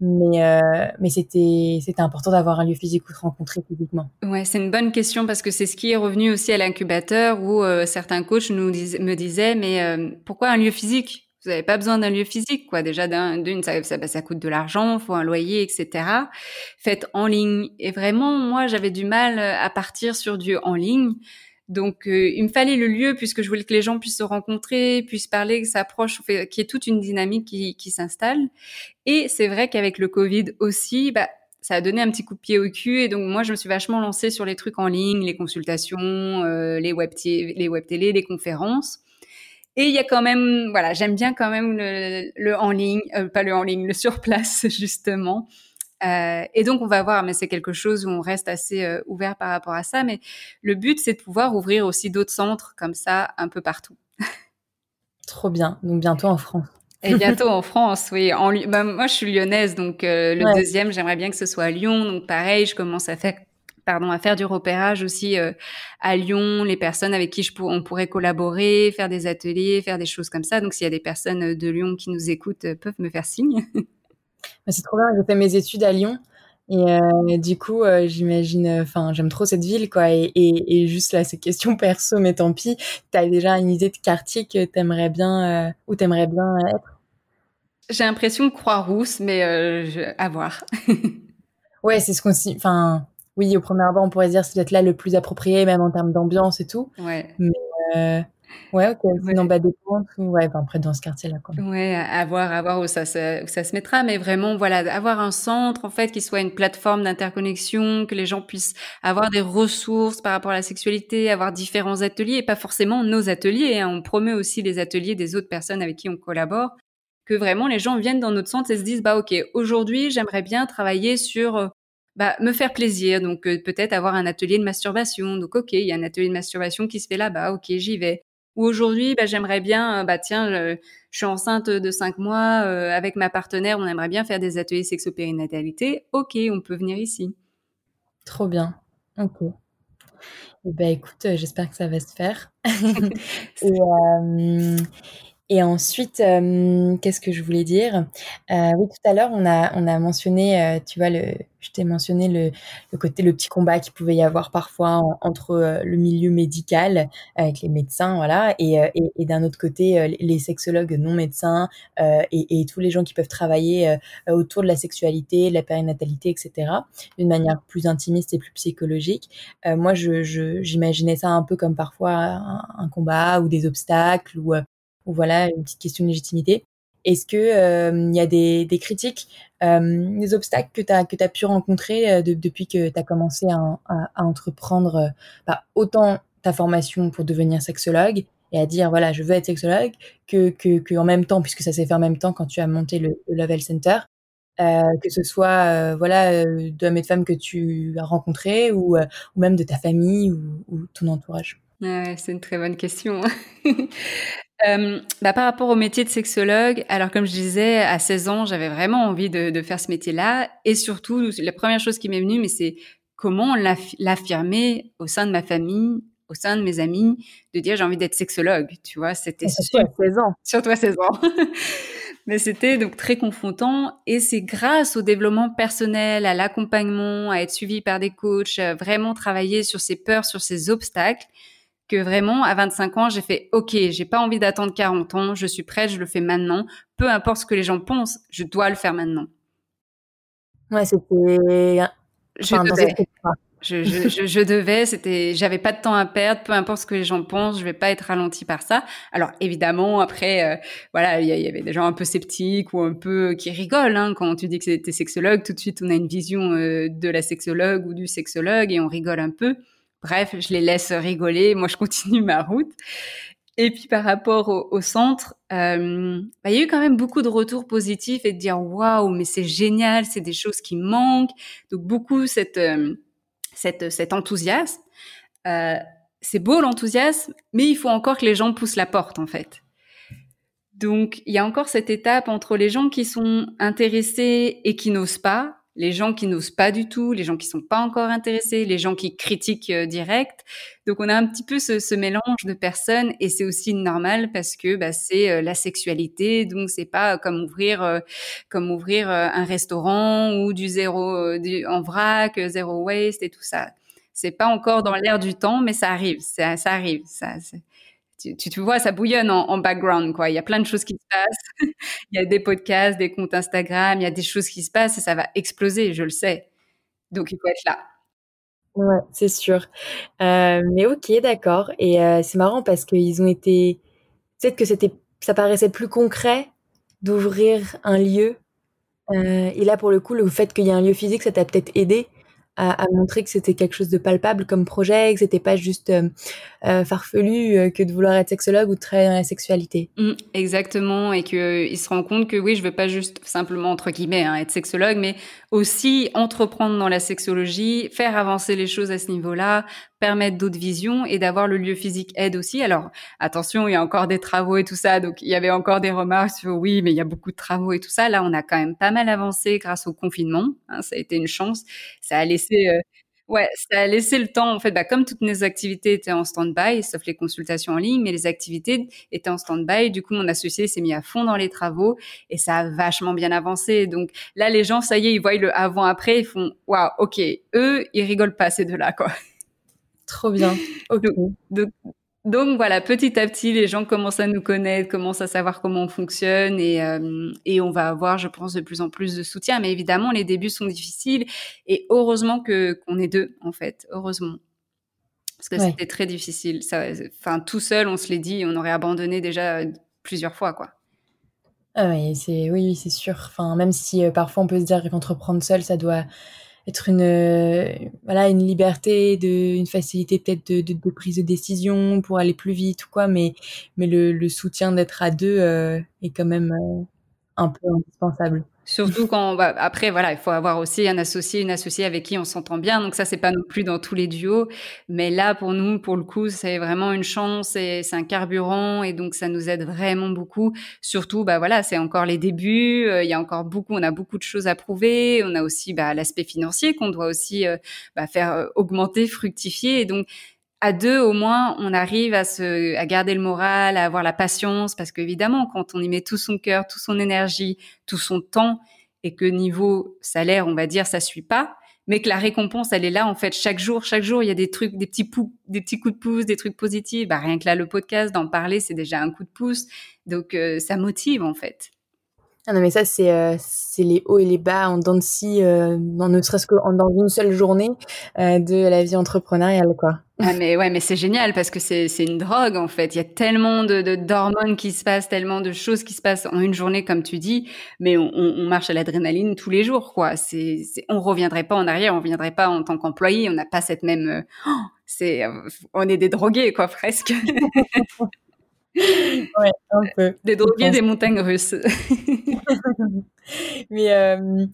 mais mais c'était c'était important d'avoir un lieu physique où se rencontrer physiquement. Ouais, c'est une bonne question parce que c'est ce qui est revenu aussi à l'incubateur où certains coachs nous me disaient mais pourquoi un lieu physique? Vous n'avez pas besoin d'un lieu physique, quoi. Déjà, d'une, ça, ça, bah, ça, coûte de l'argent, faut un loyer, etc. Faites en ligne. Et vraiment, moi, j'avais du mal euh, à partir sur du en ligne. Donc, euh, il me fallait le lieu puisque je voulais que les gens puissent se rencontrer, puissent parler, que ça approche, qu'il y ait toute une dynamique qui, qui s'installe. Et c'est vrai qu'avec le Covid aussi, bah, ça a donné un petit coup de pied au cul. Et donc, moi, je me suis vachement lancée sur les trucs en ligne, les consultations, euh, les web, les web les conférences. Et il y a quand même, voilà, j'aime bien quand même le, en ligne, euh, pas le en ligne, le sur place justement. Euh, et donc on va voir, mais c'est quelque chose où on reste assez euh, ouvert par rapport à ça. Mais le but, c'est de pouvoir ouvrir aussi d'autres centres comme ça un peu partout. Trop bien. Donc bientôt en France. Et bientôt en France, oui. En, bah, moi, je suis lyonnaise, donc le deuxième, j'aimerais bien que ce soit à Lyon. Donc pareil, je commence à faire pardon, à faire du repérage aussi euh, à Lyon, les personnes avec qui je on pourrait collaborer, faire des ateliers, faire des choses comme ça. Donc, s'il y a des personnes euh, de Lyon qui nous écoutent, euh, peuvent me faire signe. Bah, c'est trop bien. J'ai fait mes études à Lyon. Et du coup, j'imagine, enfin, j'aime trop cette ville, quoi. Et, et, juste là, ces questions perso, mais tant pis. T'as déjà une idée de quartier que t'aimerais bien, où t'aimerais bien être? J'ai l'impression de Croix-Rousse, mais à voir. ouais, c'est ce qu'on, enfin, oui, au premier abord, on pourrait dire c'est peut-être là le plus approprié, même en termes d'ambiance et tout. Ouais. Mais euh, ouais, ok. Ouais. bas des comptes, ouais, ben, après dans ce quartier-là, quoi. Ouais, à voir, à voir où ça, se, où ça se mettra, mais vraiment, voilà, avoir un centre en fait qui soit une plateforme d'interconnexion, que les gens puissent avoir des ressources par rapport à la sexualité, avoir différents ateliers et pas forcément nos ateliers. Hein. On promeut aussi les ateliers des autres personnes avec qui on collabore que vraiment les gens viennent dans notre centre et se disent bah ok aujourd'hui j'aimerais bien travailler sur euh, bah, me faire plaisir. Donc euh, peut-être avoir un atelier de masturbation. Donc ok, il y a un atelier de masturbation qui se fait là-bas. Ok, j'y vais. Ou aujourd'hui, bah, j'aimerais bien, euh, bah tiens, je, suis enceinte de cinq mois euh, avec ma partenaire, on aimerait bien faire des ateliers sexo-périnatalité. Ok, on peut venir ici. Trop bien. Ok. Eh ben, écoute, j'espère que ça va se faire. et, et ensuite, euh, qu'est-ce que je voulais dire? Euh, Oui, tout à l'heure, on a, on a mentionné, euh, tu vois, le, je t'ai mentionné le, le, côté, le petit combat qu'il pouvait y avoir parfois entre le milieu médical avec les médecins, voilà, et, et, d'un autre côté, les sexologues non médecins et, et, tous les gens qui peuvent travailler autour de la sexualité, de la périnatalité, etc., d'une manière plus intimiste et plus psychologique. moi, je, je, j'imaginais ça un peu comme parfois un, un combat ou des obstacles ou ou voilà une petite question de légitimité. Est-ce que il euh, y a des, des critiques, euh, des obstacles que tu as que as pu rencontrer euh, depuis que tu as commencé à, entreprendre bah, autant ta formation pour devenir sexologue et à dire voilà je veux être sexologue que que, en même temps puisque ça s'est fait en même temps quand tu as monté le, le Level Center que ce soit voilà d'hommes et de femmes que tu as rencontrés ou, ou même de ta famille ou, ton entourage? C'est une très bonne question Euh, bah, par rapport au métier de sexologue, alors comme je disais, à 16 ans, j'avais vraiment envie de, de faire ce métier-là. Et surtout, la première chose qui m'est venue, mais c'est comment l'affirmer au sein de ma famille, au sein de mes amis, de dire j'ai envie d'être sexologue. Tu vois, c'était surtout à 16 ans. Surtout à 16 ans. mais c'était donc très confrontant. Et c'est grâce au développement personnel, à l'accompagnement, à être suivi par des coachs, vraiment travailler sur ses peurs, sur ses obstacles, que vraiment, à 25 ans, j'ai fait, OK, j'ai pas envie d'attendre 40 ans, je suis prête, je le fais maintenant. Peu importe ce que les gens pensent, je dois le faire maintenant. Ouais, c'était. Je devais. Je, je, je, devais, c'était, j'avais pas de temps à perdre, peu importe ce que les gens pensent, je vais pas être ralenti par ça. Alors évidemment, après, euh, voilà, il y, avait des gens un peu sceptiques ou un peu qui rigolent hein, quand tu dis que c'était sexologue. Tout de suite, on a une vision euh, de la sexologue ou du sexologue et on rigole un peu. Bref, je les laisse rigoler. Moi, je continue ma route. Et puis par rapport au, centre, euh, bah, il y a eu quand même beaucoup de retours positifs et de dire waouh, mais c'est génial, c'est des choses qui manquent. Donc beaucoup cette euh, cet enthousiasme. Euh, c'est beau l'enthousiasme, mais il faut encore que les gens poussent la porte en fait. Donc il y a encore cette étape entre les gens qui sont intéressés et qui n'osent pas, les gens qui n'osent pas du tout, les gens qui sont pas encore intéressés, les gens qui critiquent euh, direct. Donc on a un petit peu ce, mélange de personnes et c'est aussi normal parce que bah, c'est euh, la sexualité, donc c'est pas comme ouvrir euh, comme ouvrir un restaurant ou du zéro en vrac, zéro waste et tout ça. C'est pas encore dans l'air du temps, mais ça arrive, ça, ça arrive. Ça, tu, tu, vois, ça bouillonne en, en, background, quoi. Il y a plein de choses qui se passent. il y a des podcasts, des comptes Instagram, il y a des choses qui se passent et ça va exploser, je le sais. Donc, il faut être là. Ouais, c'est sûr. Euh, mais ok, d'accord. Et euh, c'est marrant parce qu'ils ont été. Peut-être que c'était, ça paraissait plus concret d'ouvrir un lieu. Euh, et là, pour le coup, le fait qu'il y ait un lieu physique, ça t'a peut-être aidé à, montrer que c'était quelque chose de palpable comme projet, que c'était pas juste euh, euh, farfelu euh, que de vouloir être sexologue ou de travailler dans la sexualité. Mmh, exactement, et qu'il se rend compte que oui, je veux pas juste simplement entre guillemets hein, être sexologue, mais aussi entreprendre dans la sexologie, faire avancer les choses à ce niveau-là, permettre d'autres visions et d'avoir le lieu physique aide aussi. Alors attention, il y a encore des travaux et tout ça, donc il y avait encore des remarques sur oui, mais il y a beaucoup de travaux et tout ça. Là, on a quand même pas mal avancé grâce au confinement. Hein, ça a été une chance. Ça a laissé euh, Ouais, ça a laissé le temps, en fait, bah, comme toutes nos activités étaient en stand-by, sauf les consultations en ligne, mais les activités étaient en stand-by. Du coup, mon associé s'est mis à fond dans les travaux et ça a vachement bien avancé. Donc là, les gens, ça y est, ils voient le avant-après, ils font, waouh, ok, eux, ils rigolent pas ces deux-là, quoi. Trop bien. Donc, donc, voilà, petit à petit, les gens commencent à nous connaître, commencent à savoir comment on fonctionne et, euh, et on va avoir, je pense, de plus en plus de soutien. Mais évidemment, les débuts sont difficiles et heureusement que qu'on est deux, en fait, heureusement. Parce que c'était très difficile. Enfin, tout seul, on se l'est dit, on aurait abandonné déjà plusieurs fois, quoi. Ah oui, c'est oui, c'est sûr. Enfin, même si euh, parfois on peut se dire qu'entreprendre seul, ça doit être une euh, voilà une liberté de une facilité peut-être de, de, prise de décision pour aller plus vite ou quoi mais mais le, le soutien d'être à deux euh, est quand même euh, un peu indispensable Surtout quand, bah, après, voilà, il faut avoir aussi un associé, une associée avec qui on s'entend bien. Donc ça, c'est pas non plus dans tous les duos. Mais là, pour nous, pour le coup, c'est vraiment une chance et c'est un carburant. Et donc, ça nous aide vraiment beaucoup. Surtout, bah voilà, c'est encore les débuts. Euh, il y a encore beaucoup, on a beaucoup de choses à prouver. On a aussi, bah, l'aspect financier qu'on doit aussi, euh, bah, faire euh, augmenter, fructifier. Et donc, à deux au moins, on arrive à se, à garder le moral, à avoir la patience, parce qu'évidemment, quand on y met tout son cœur, toute son énergie, tout son temps, et que niveau salaire, on va dire, ça suit pas, mais que la récompense, elle est là en fait chaque jour. Chaque jour, il y a des trucs, des petits pou des petits coups de pouce, des trucs positifs. Bah, rien que là, le podcast, d'en parler, c'est déjà un coup de pouce. Donc, euh, ça motive en fait. Ah non, mais ça, c'est euh, les hauts et les bas en dents de scie, euh, dans, ne serait-ce que dans une seule journée euh, de la vie entrepreneuriale, quoi. Ah, mais ouais, mais c'est génial parce que c'est une drogue en fait. Il y a tellement de d'hormones qui se passent, tellement de choses qui se passent en une journée, comme tu dis. Mais on, marche à l'adrénaline tous les jours, quoi. C'est on reviendrait pas en arrière, on reviendrait pas en tant qu'employé. On n'a pas cette même. Oh, c'est on est des drogués, quoi, presque. Ouais, un peu. Des drogués des montagnes russes. mais, euh,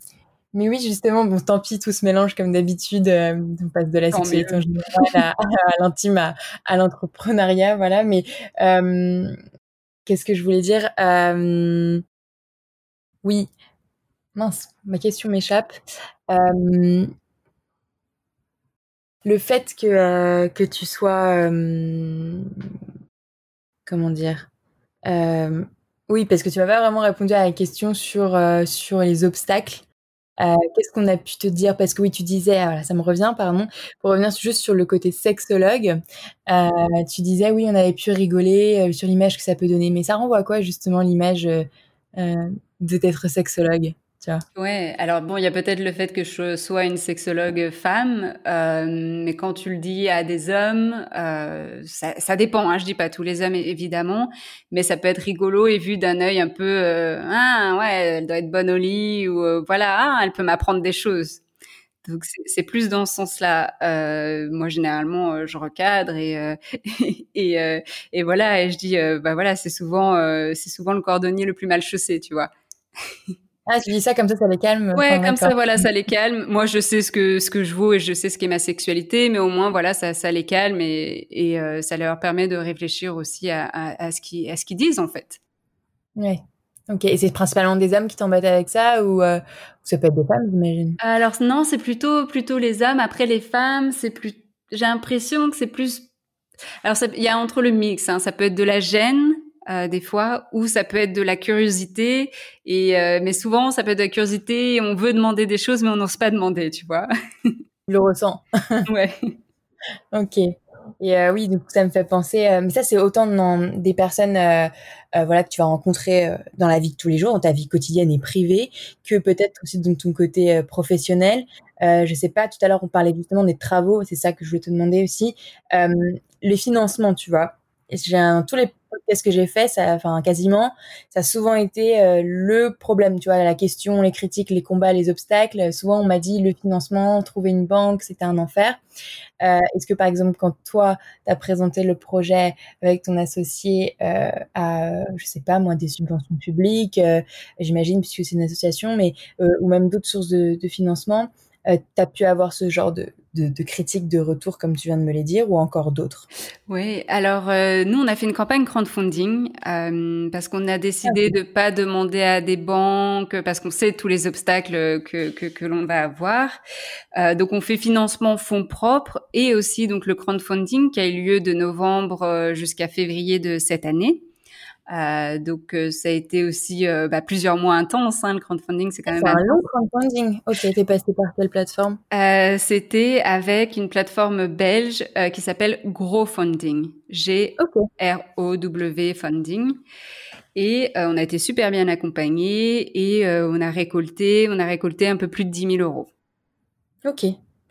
mais oui, justement, bon, tant pis, tout se mélange comme d'habitude. Euh, on passe de la sexualité en général à, l'intime, à, l'entrepreneuriat, voilà. Mais euh, qu'est-ce que je voulais dire Oui, mince, ma question m'échappe. le fait que, que tu sois comment dire euh, Oui, parce que tu m'as pas vraiment répondu à la question sur, euh, les obstacles. Euh, qu'est-ce qu'on a pu te dire? Parce que oui, tu disais, ah, ça me revient, pardon, pour revenir juste sur le côté sexologue, tu disais, oui, on avait pu rigoler sur l'image que ça peut donner, mais ça renvoie à quoi justement l'image d'être sexologue? Ouais, alors bon, il y a peut-être le fait que je sois une sexologue femme, euh, mais quand tu le dis à des hommes, euh, ça, dépend. Hein, je dis pas tous les hommes évidemment, mais ça peut être rigolo et vu d'un œil un peu ah ouais, elle doit être bonne au lit ou voilà, ah, elle peut m'apprendre des choses. Donc c'est plus dans ce sens-là. Moi généralement je recadre et et, et voilà et je dis bah voilà c'est souvent c'est souvent le cordonnier le plus mal chaussé, tu vois. Ah, tu dis ça comme ça, ça les calme. Ouais, comme ça, voilà, ça les calme. Moi, je sais ce que ce que je vaux et je sais ce qu'est ma sexualité, mais au moins, voilà, ça, ça les calme et, et euh, ça leur permet de réfléchir aussi à, à, à ce qu'ils à ce qu'ils disent en fait. Ouais. Ok. Et c'est principalement des hommes qui t'embêtent avec ça ou, euh, ça peut être des femmes, j'imagine? Alors non, c'est plutôt plutôt les hommes. Après les femmes, c'est plus. J'ai l'impression que c'est plus. Alors il y a entre le mix. Hein, ça peut être de la gêne euh, des fois, ou ça peut être de la curiosité. Et euh, mais souvent, ça peut être de la curiosité. On veut demander des choses, mais on n'ose pas demander, tu vois. le ressent. ouais. Ok. Et euh, oui, du coup, ça me fait penser. mais ça, c'est autant dans des personnes, voilà, que tu vas rencontrer dans la vie de tous les jours, dans ta vie quotidienne et privée, que peut-être aussi dans ton côté professionnel. je sais pas. Tout à l'heure, on parlait justement des travaux. C'est ça que je voulais te demander aussi. le financement, tu vois. J'ai tous les qu'est-ce que j'ai fait, enfin quasiment, ça a souvent été euh, le problème, tu vois, la question, les critiques, les combats, les obstacles. Souvent, on m'a dit le financement, trouver une banque, c'était un enfer. Euh, Est-ce que par exemple, quand toi, tu as présenté le projet avec ton associé euh, à, je sais pas moi, des subventions publiques, j'imagine, puisque c'est une association, mais ou même d'autres sources de financement, tu as pu avoir ce genre de, de, de, critiques, de retours, comme tu viens de me les dire, ou encore d'autres? Oui, alors euh, nous, on a fait une campagne crowdfunding euh, parce qu'on a décidé ah de pas demander à des banques, parce qu'on sait tous les obstacles que, que, que l'on va avoir. Euh, donc, on fait financement fonds propres et aussi donc le crowdfunding qui a eu lieu de novembre euh, jusqu'à février de cette année. Euh, donc euh, ça a été aussi euh, bah, plusieurs mois intenses. Hein, le crowdfunding, c'est quand même un long crowdfunding. Ok, t'es passé par quelle plateforme? C'était avec une plateforme belge qui s'appelle GrowFunding. G-R-O-W Funding. Et on a été super bien accompagnés et on a récolté, on a récolté un peu plus de 10 000 euros. Ok.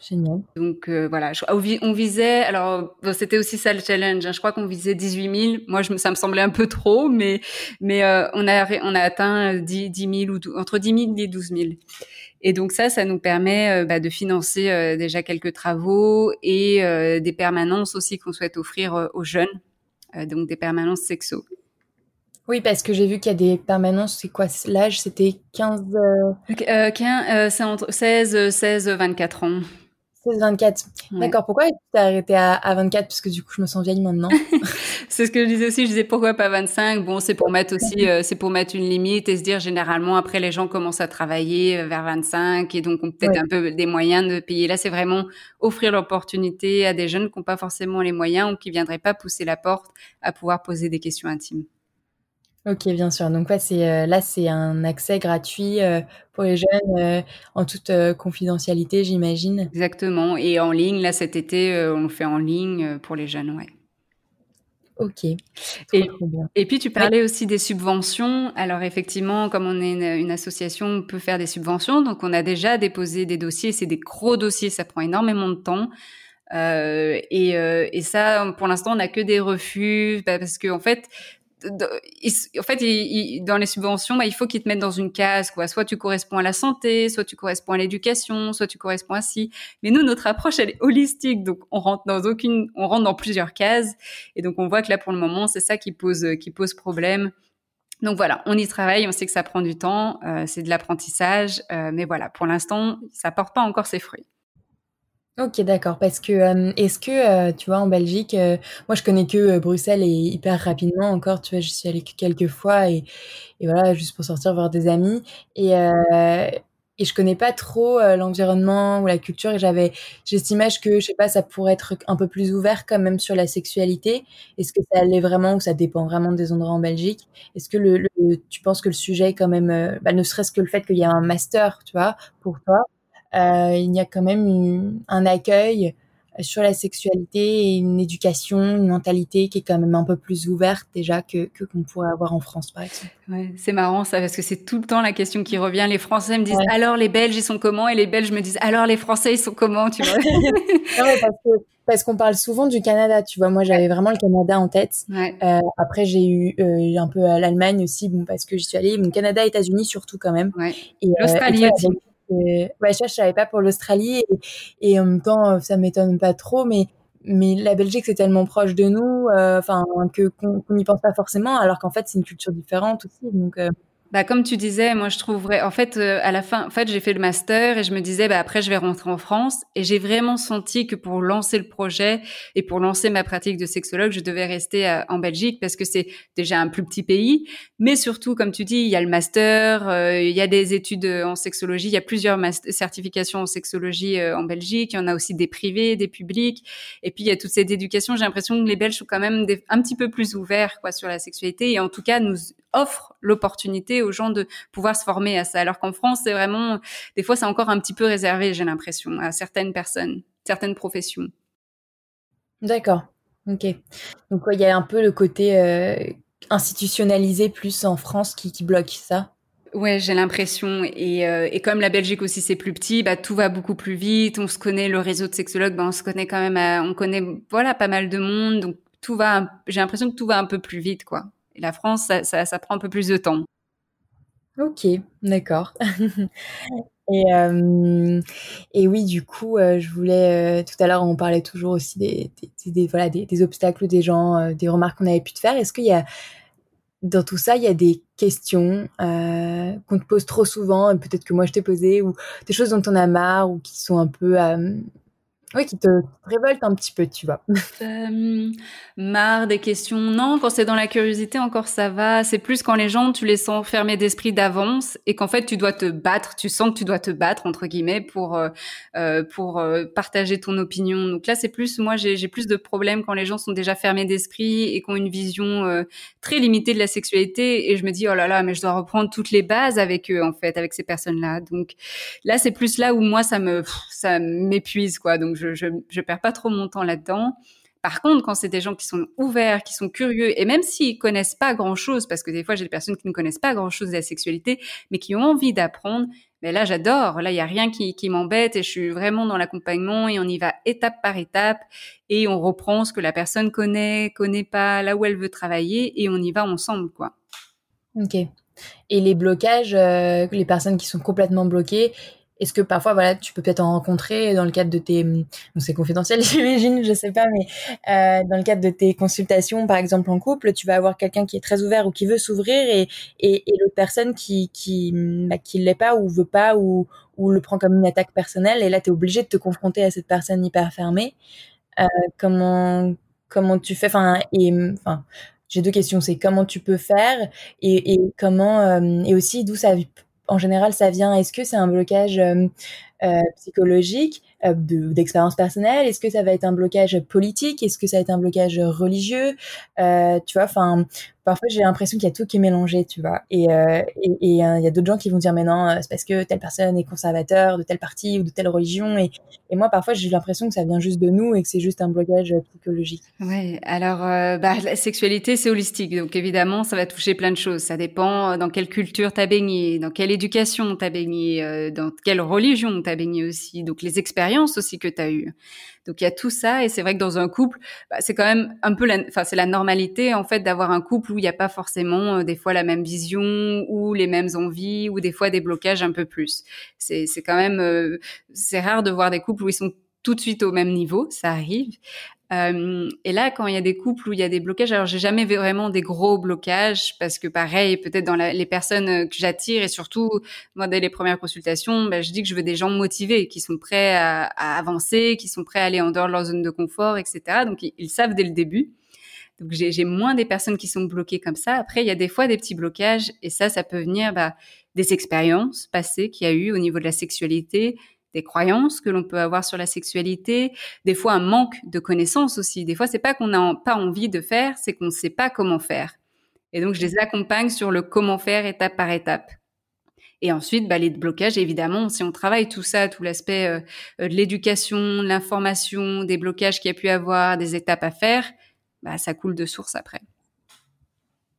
Génial. Donc euh, voilà, on visait, alors c'était aussi ça le challenge. Hein. je crois qu'on visait 18 000. Moi, je, ça me semblait un peu trop, mais mais euh, on a on a atteint 10, 10 000 ou entre 10 000 et 12 000. Et donc ça, ça nous permet euh, bah, de financer déjà quelques travaux et des permanences aussi qu'on souhaite offrir aux jeunes, donc des permanences sexo. Oui, parce que j'ai vu qu'il y a des permanences, c'est quoi l'âge C'était 15... Euh... 15 c'est entre 16, 16, 24 ans. 16, 24. D'accord. Pourquoi tu t'es arrêté à, à, 24 Parce que du coup, je me sens vieille maintenant. c'est ce que je disais aussi. Je disais pourquoi pas 25 Bon, c'est pour mettre aussi, euh, c'est pour mettre une limite et se dire généralement après les gens commencent à travailler euh, vers 25 et donc ont peut-être un peu des moyens de payer. Là, c'est vraiment offrir l'opportunité à des jeunes qui n'ont pas forcément les moyens ou qui viendraient pas pousser la porte à pouvoir poser des questions intimes. Ok, bien sûr. Donc ouais, c'est euh, là, c'est un accès gratuit euh, pour les jeunes euh, en toute confidentialité, j'imagine. Exactement. Et en ligne, là, cet été, on le fait en ligne pour les jeunes, ouais. Ok. et, et, puis tu parlais aussi des subventions. Alors effectivement, comme on est une, une, association, on peut faire des subventions. Donc on a déjà déposé des dossiers. C'est des gros dossiers, ça prend énormément de temps. Euh, et, et, ça, pour l'instant, on n'a que des refus bah, parce que en fait, en fait, dans les subventions, bah, il faut qu'ils te mettent dans une case. Soit tu corresponds à la santé, soit tu corresponds à l'éducation, soit tu corresponds à ci. Mais nous, notre approche, elle est holistique, donc on rentre dans aucune, on rentre dans plusieurs cases, et donc on voit que là, pour le moment, c'est ça qui pose, problème. Donc voilà, on y travaille, on sait que ça prend du temps, euh, c'est de l'apprentissage, euh, mais voilà, pour l'instant, ça porte pas encore ses fruits. Ok, d'accord. Parce que est-ce que tu vois en Belgique, moi je connais que Bruxelles et hyper rapidement encore. Tu vois, je suis allée quelques fois et, et voilà juste pour sortir voir des amis et et je connais pas trop l'environnement ou la culture et j'avais j'ai cette image que je sais pas ça pourrait être un peu plus ouvert quand même sur la sexualité est-ce que ça l'est vraiment ou ça dépend vraiment des endroits en Belgique? Est-ce que le, tu penses que le sujet est quand même bah, ne serait-ce que le fait qu'il y a un master tu vois pour toi? Il y a quand même un accueil sur la sexualité et une éducation, une mentalité qui est quand même un peu plus ouverte déjà que qu'on pourrait avoir en France par exemple. Ouais, c'est marrant ça parce que c'est tout le temps la question qui revient. Les Français me disent alors les Belges ils sont comment? Et les Belges me disent alors les Français ils sont comment? Tu vois? parce qu'on parle souvent du Canada, tu vois. Moi, j'avais vraiment le Canada en tête. Euh, après, j'ai eu euh, un peu l'Allemagne aussi, bon, parce que j'y suis allée. Mon Canada, États-Unis surtout quand même. Ouais. Et, euh, L'Australie aussi ouais, je, je savais pas pour l'Australie et, en même temps, ça m'étonne pas trop, mais mais la Belgique c'est tellement proche de nous, euh, enfin que qu'on n'y pense pas forcément, alors qu'en fait c'est une culture différente aussi, donc. Euh, bah, comme tu disais, moi je trouverais, en fait, euh, à la fin, en fait, j'ai fait le master et je me disais, bah après je vais rentrer en France et j'ai vraiment senti que pour lancer le projet et pour lancer ma pratique de sexologue, je devais rester euh, en Belgique parce que c'est déjà un plus petit pays, mais surtout, comme tu dis, il y a le master, euh, il y a des études en sexologie, il y a plusieurs certifications en sexologie en Belgique, il y en a aussi des privés, des publics, et puis il y a toute cette éducation. J'ai l'impression que les Belges sont quand même un petit peu plus ouverts quoi sur la sexualité et en tout cas nous offrent l'opportunité aux gens de pouvoir se former à ça. Alors qu'en France, c'est vraiment, des fois, c'est encore un petit peu réservé, j'ai l'impression, à certaines personnes, certaines professions. D'accord. Ok. Donc, il y a un peu le côté euh, institutionnalisé plus en France qui, qui bloque ça. Ouais, j'ai l'impression. Et, euh, et, comme la Belgique aussi c'est plus petit, bah tout va beaucoup plus vite. On se connaît le réseau de sexologues, bah on se connaît quand même, on connaît voilà pas mal de monde. Donc tout va, j'ai l'impression que tout va un peu plus vite quoi. Et la France, ça, ça, ça prend un peu plus de temps. Ok, d'accord. et, euh, et oui, du coup, euh, je voulais. Euh, tout à l'heure, on parlait toujours aussi des, voilà, des, obstacles des gens, des remarques qu'on avait pu te faire. Est-ce qu'il y a. Dans tout ça, il y a des questions qu'on te pose trop souvent, peut-être que moi je t'ai posé, ou des choses dont on a marre, ou qui sont un peu oui, qui te révolte un petit peu, tu vois. Euh, marre des questions. Non, quand c'est dans la curiosité, encore ça va. C'est plus quand les gens, tu les sens fermés d'esprit d'avance et qu'en fait, tu dois te battre. Tu sens que tu dois te battre, entre guillemets, pour, euh, euh pour partager ton opinion. Donc là, c'est plus, moi, j'ai plus de problèmes quand les gens sont déjà fermés d'esprit et qui ont une vision très limitée de la sexualité. Et je me dis, oh là là, mais je dois reprendre toutes les bases avec eux, en fait, avec ces personnes-là. Donc là, c'est plus là où moi, ça me, ça m'épuise, quoi. Donc je, je perds pas trop mon temps là-dedans. Par contre, quand c'est des gens qui sont ouverts, qui sont curieux, et même s'ils connaissent pas grand-chose, parce que des fois j'ai des personnes qui ne connaissent pas grand-chose de la sexualité, mais qui ont envie d'apprendre, mais là j'adore. Là il y a rien qui, m'embête et je suis vraiment dans l'accompagnement et on y va étape par étape et on reprend ce que la personne connaît, connaît pas, là où elle veut travailler et on y va ensemble quoi. Ok. Et les blocages, euh, les personnes qui sont complètement bloquées, est-ce que parfois, voilà, tu peux peut-être en rencontrer dans le cadre de tes, c'est confidentiel, j'imagine, je sais pas, mais euh, dans le cadre de tes consultations, par exemple en couple, tu vas avoir quelqu'un qui est très ouvert ou qui veut s'ouvrir et, et, l'autre personne qui qui bah, qui l'est pas ou veut pas ou ou le prend comme une attaque personnelle et là tu es obligé de te confronter à cette personne hyper fermée. Euh, comment comment tu fais et enfin j'ai deux questions, c'est comment tu peux faire et, comment et aussi d'où ça en général ça vient Est-ce que c'est un blocage euh, euh, psychologique euh, d'expérience personnelle? Est-ce que ça va être un blocage politique? Est-ce que ça va être un blocage religieux? Tu vois, enfin, parfois j'ai l'impression qu'il y a tout qui est mélangé, tu vois. Et il y a d'autres gens qui vont dire mais non, c'est parce que telle personne est conservateur de telle partie ou de telle religion. Et, et moi parfois j'ai l'impression que ça vient juste de nous et que c'est juste un blocage psychologique. Ouais. Alors bah, la sexualité c'est holistique, donc évidemment ça va toucher plein de choses. Ça dépend dans quelle culture t'as baigné, dans quelle éducation t'as baigné, dans quelle religion t'as baigné aussi. Donc les expériences aussi que tu as eues. Donc il y a tout ça et c'est vrai que dans un couple, bah, c'est quand même un peu, enfin c'est la normalité en fait d'avoir un couple où il n'y a pas forcément euh, des fois la même vision ou les mêmes envies ou des fois des blocages un peu plus. C'est c'est quand même euh, c'est rare de voir des couples où ils sont tout de suite au même niveau, ça arrive. Euh, et là, quand il y a des couples où il y a des blocages, alors j'ai jamais vraiment des gros blocages parce que pareil, peut-être dans les personnes euh, que j'attire et surtout moi dès les premières consultations, ben, je dis que je veux des gens motivés, qui sont prêts à, avancer, qui sont prêts à aller en dehors de leur zone de confort, etc. Donc ils, ils savent dès le début. Donc j'ai moins des personnes qui sont bloquées comme ça. Après, il y a des fois des petits blocages et ça, ça peut venir bah, des expériences passées qu'il y a eu au niveau de la sexualité, des croyances que l'on peut avoir sur la sexualité, des fois un manque de connaissances aussi. Des fois, c'est pas qu'on n'a pas envie de faire, c'est qu'on ne sait pas comment faire. Et donc, je les accompagne sur le comment faire étape par étape. Et ensuite, bah, les blocages, évidemment, si on travaille tout ça, tout l'aspect euh, euh, de l'éducation, l'information, des blocages qu'il y a pu avoir, des étapes à faire, bah, ça coule de source après.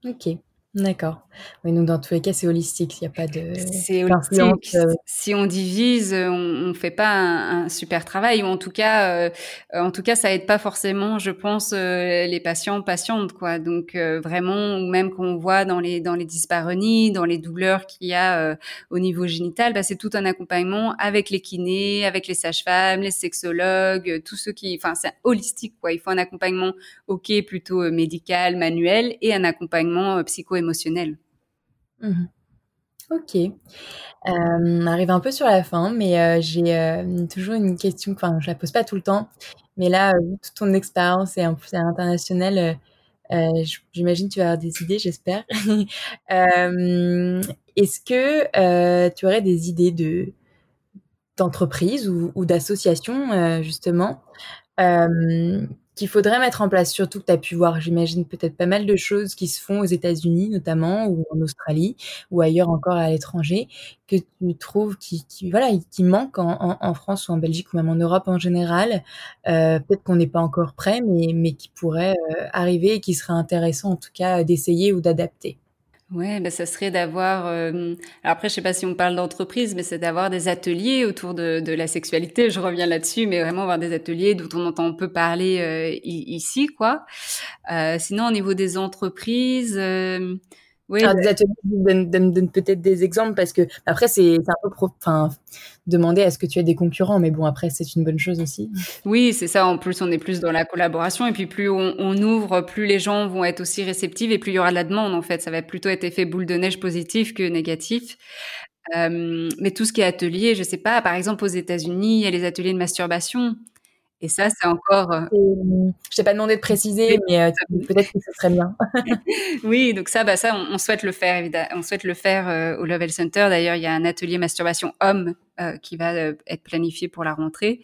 Ok. D'accord. Oui, donc dans tous les cas, c'est holistique, il n'y a pas de C'est holistique. Euh. Si on divise, on, on fait pas un, un, super travail, ou en tout cas, euh, en tout cas, ça aide pas forcément, je pense, euh, les patients, patientes, quoi. Donc euh, vraiment, ou même qu'on voit dans les dans les dyspareunies, dans les douleurs qu'il y a euh, au niveau génital, bah, c'est tout un accompagnement avec les kinés, avec les sages-femmes, les sexologues, tous ceux qui, enfin, c'est holistique, quoi. Il faut un accompagnement, ok, plutôt médical, manuel, et un accompagnement psycho Mmh. Ok. Euh, on arrive un peu sur la fin, mais euh, j'ai euh, toujours une question, enfin je la pose pas tout le temps, mais là, toute ton expérience et en plus à l'international, j'imagine que tu vas avoir des idées, j'espère. Est-ce que tu aurais des idées de d'entreprise ou, ou d'association justement qu'il faudrait mettre en place, surtout que tu as pu voir, j'imagine, peut-être pas mal de choses qui se font aux États-Unis notamment, ou en Australie, ou ailleurs encore à l'étranger, que tu trouves qui, qui voilà, qui manquent en, en, France ou en Belgique ou même en Europe en général. Euh, peut-être qu'on n'est pas encore prêt, mais, mais qui pourrait euh, arriver et qui serait intéressant en tout cas d'essayer ou d'adapter. Ouais, ben ça serait d'avoir. Euh, après, je sais pas si on parle d'entreprise, mais c'est d'avoir des ateliers autour de, de, la sexualité. Je reviens là-dessus, mais vraiment avoir des ateliers dont on entend peu parler euh, ici, quoi. Euh, sinon, au niveau des entreprises, oui, Alors, des ateliers, donne, donne, donne peut-être des exemples parce que après c'est un peu pro, enfin demander est-ce que tu as des concurrents, mais bon après c'est une bonne chose aussi. Oui, c'est ça. En plus, on est plus dans la collaboration et puis plus on, ouvre, plus les gens vont être aussi réceptifs et plus il y aura de la demande. En fait, ça va plutôt être effet boule de neige positif que négatif. Euh, mais tout ce qui est atelier, je sais pas. Par exemple, aux États-Unis, il y a les ateliers de masturbation. Et ça, c'est encore. Euh, je t'ai pas demandé de préciser, mais euh, peut-être que ce serait bien. oui, donc ça, bah ça, on, on, souhaite le faire évidemment. On souhaite le faire euh, au Level Center. D'ailleurs, il y a un atelier masturbation homme euh, qui va euh, être planifié pour la rentrée.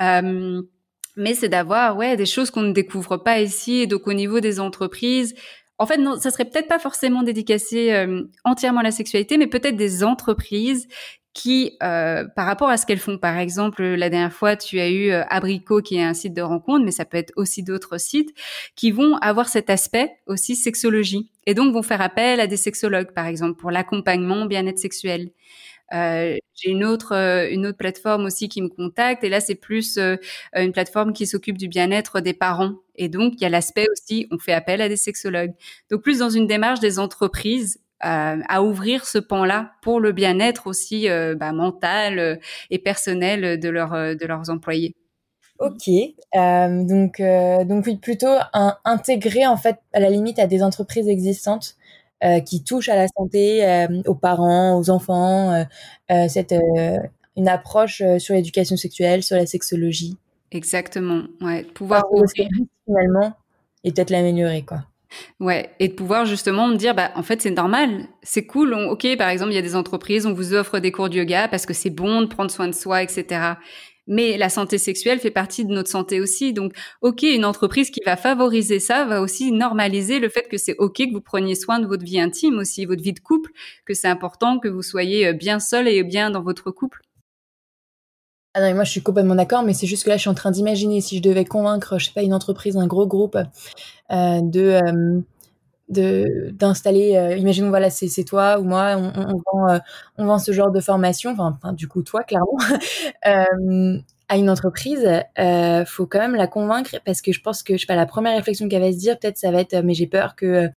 mais c'est d'avoir ouais des choses qu'on ne découvre pas ici. Et donc au niveau des entreprises, en fait, non, ça serait peut-être pas forcément dédicacé euh, entièrement à la sexualité, mais peut-être des entreprises qui, euh, par rapport à ce qu'elles font, par exemple, la dernière fois, tu as eu euh, Abricot, qui est un site de rencontre, mais ça peut être aussi d'autres sites, qui vont avoir cet aspect aussi sexologie, et donc vont faire appel à des sexologues, par exemple, pour l'accompagnement bien-être sexuel. Euh, j'ai une autre euh, une autre plateforme aussi qui me contacte et là c'est plus euh, une plateforme qui s'occupe du bien-être des parents et donc il y a l'aspect aussi on fait appel à des sexologues donc plus dans une démarche des entreprises euh, à ouvrir ce pan-là pour le bien-être aussi euh, bah, mental euh, et personnel de, leur, de leurs employés. Ok, euh, donc donc oui plutôt un, intégrer en fait à la limite à des entreprises existantes qui touchent à la santé, aux parents, aux enfants, cette une approche sur l'éducation sexuelle, sur la sexologie. Exactement, ouais, pouvoir ouvrir finalement et peut-être l'améliorer quoi. Ouais, et de pouvoir justement me dire, bah en fait c'est normal, c'est cool. Ok, par exemple, il y a des entreprises, on vous offre des cours de yoga parce que c'est bon de prendre soin de soi, etc. Mais la santé sexuelle fait partie de notre santé aussi. Donc, ok, une entreprise qui va favoriser ça va aussi normaliser le fait que c'est ok que vous preniez soin de votre vie intime aussi, votre vie de couple, que c'est important que vous soyez euh, bien seul et bien dans votre couple. Ah moi je suis complètement d'accord, mais c'est juste que là je suis en train d'imaginer si je devais convaincre, je sais pas, une entreprise, un gros groupe euh, euh, de d'installer. Euh, imaginons voilà, c'est toi ou moi, on, vend euh, on vend ce genre de formation, enfin, du coup toi clairement. à une entreprise, euh, faut quand même la convaincre parce que je pense que je sais pas la première réflexion qu'elle va se dire peut-être ça va être mais j'ai peur que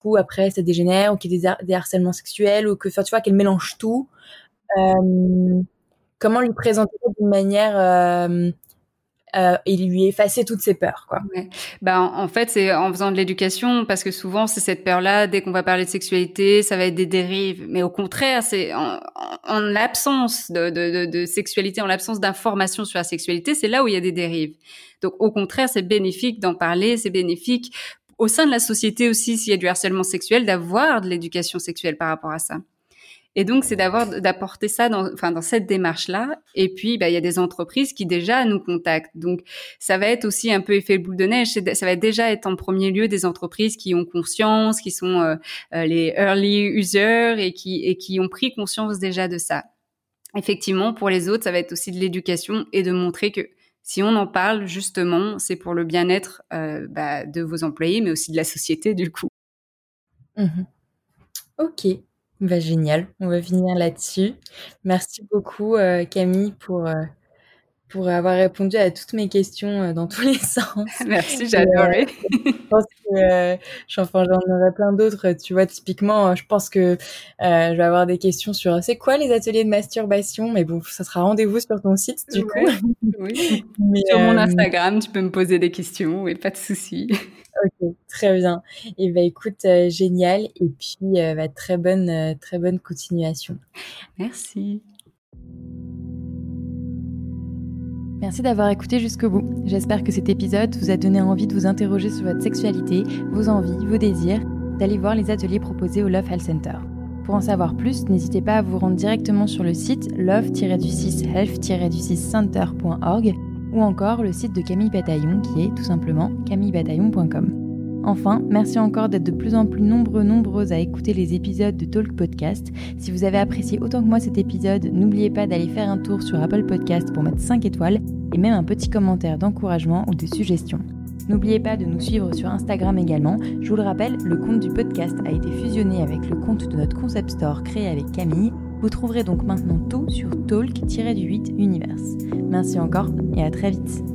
coup après ça dégénère ou qu'il y ait des, harcèlements sexuels ou que tu vois qu'elle mélange tout. Euh, comment lui présenter d'une manière euh, euh, et lui effacer toutes ses peurs quoi. Ben en fait c'est en faisant de l'éducation parce que souvent c'est cette peur là dès qu'on va parler de sexualité ça va être des dérives. Mais au contraire c'est en, en l'absence de, de, de, de, sexualité en l'absence d'informations sur la sexualité c'est là où il y a des dérives. Donc au contraire c'est bénéfique d'en parler c'est bénéfique au sein de la société aussi s'il y a du harcèlement sexuel d'avoir de l'éducation sexuelle par rapport à ça et donc, c'est d'avoir d'apporter ça dans, enfin, dans cette démarche-là. Et puis, bah, il y a des entreprises qui déjà nous contactent. Donc, ça va être aussi un peu effet boule de neige. Ça va déjà être en premier lieu des entreprises qui ont conscience, qui sont euh, euh, les early users et qui ont pris conscience déjà de ça. Effectivement, pour les autres, ça va être aussi de l'éducation et de montrer que si on en parle, justement, c'est pour le bien-être euh, bah, de vos employés, mais aussi de la société, du coup. Mmh ok, bah, génial, on va finir là-dessus. Merci beaucoup, euh, Camille, pour, euh, pour avoir répondu à toutes mes questions euh, dans tous les sens. Merci, j'ai adoré. je pense que, j'en aurai plein d'autres. Tu vois, typiquement, je pense que je vais avoir des questions sur c'est quoi les ateliers de masturbation, mais bon, ça sera rendez-vous sur ton site, du coup. Oui. sur mon Instagram, tu peux me poser des questions, et pas de souci. Ok, très bien. Et bah écoute, euh, génial. Et puis, euh, bah, très bonne, euh, très bonne continuation. Merci. Merci d'avoir écouté jusqu'au bout. J'espère que cet épisode vous a donné envie de vous interroger sur votre sexualité, vos envies, vos désirs, d'aller voir les ateliers proposés au Love Health Center. Pour en savoir plus, n'hésitez pas à vous rendre directement sur le site love-health-center.org ou encore le site de Camille Bataillon qui est tout simplement camillebataillon.com. Enfin, merci encore d'être de plus en plus nombreux, nombreuses à écouter les épisodes de Talk Podcast. Si vous avez apprécié autant que moi cet épisode, n'oubliez pas d'aller faire un tour sur Apple Podcast pour mettre 5 étoiles et même un petit commentaire d'encouragement ou de suggestion. N'oubliez pas de nous suivre sur Instagram également. Je vous le rappelle, le compte du podcast a été fusionné avec le compte de notre concept store créé avec Camille vous trouverez donc maintenant tout sur talk-du8 Universe. Merci encore et à très vite.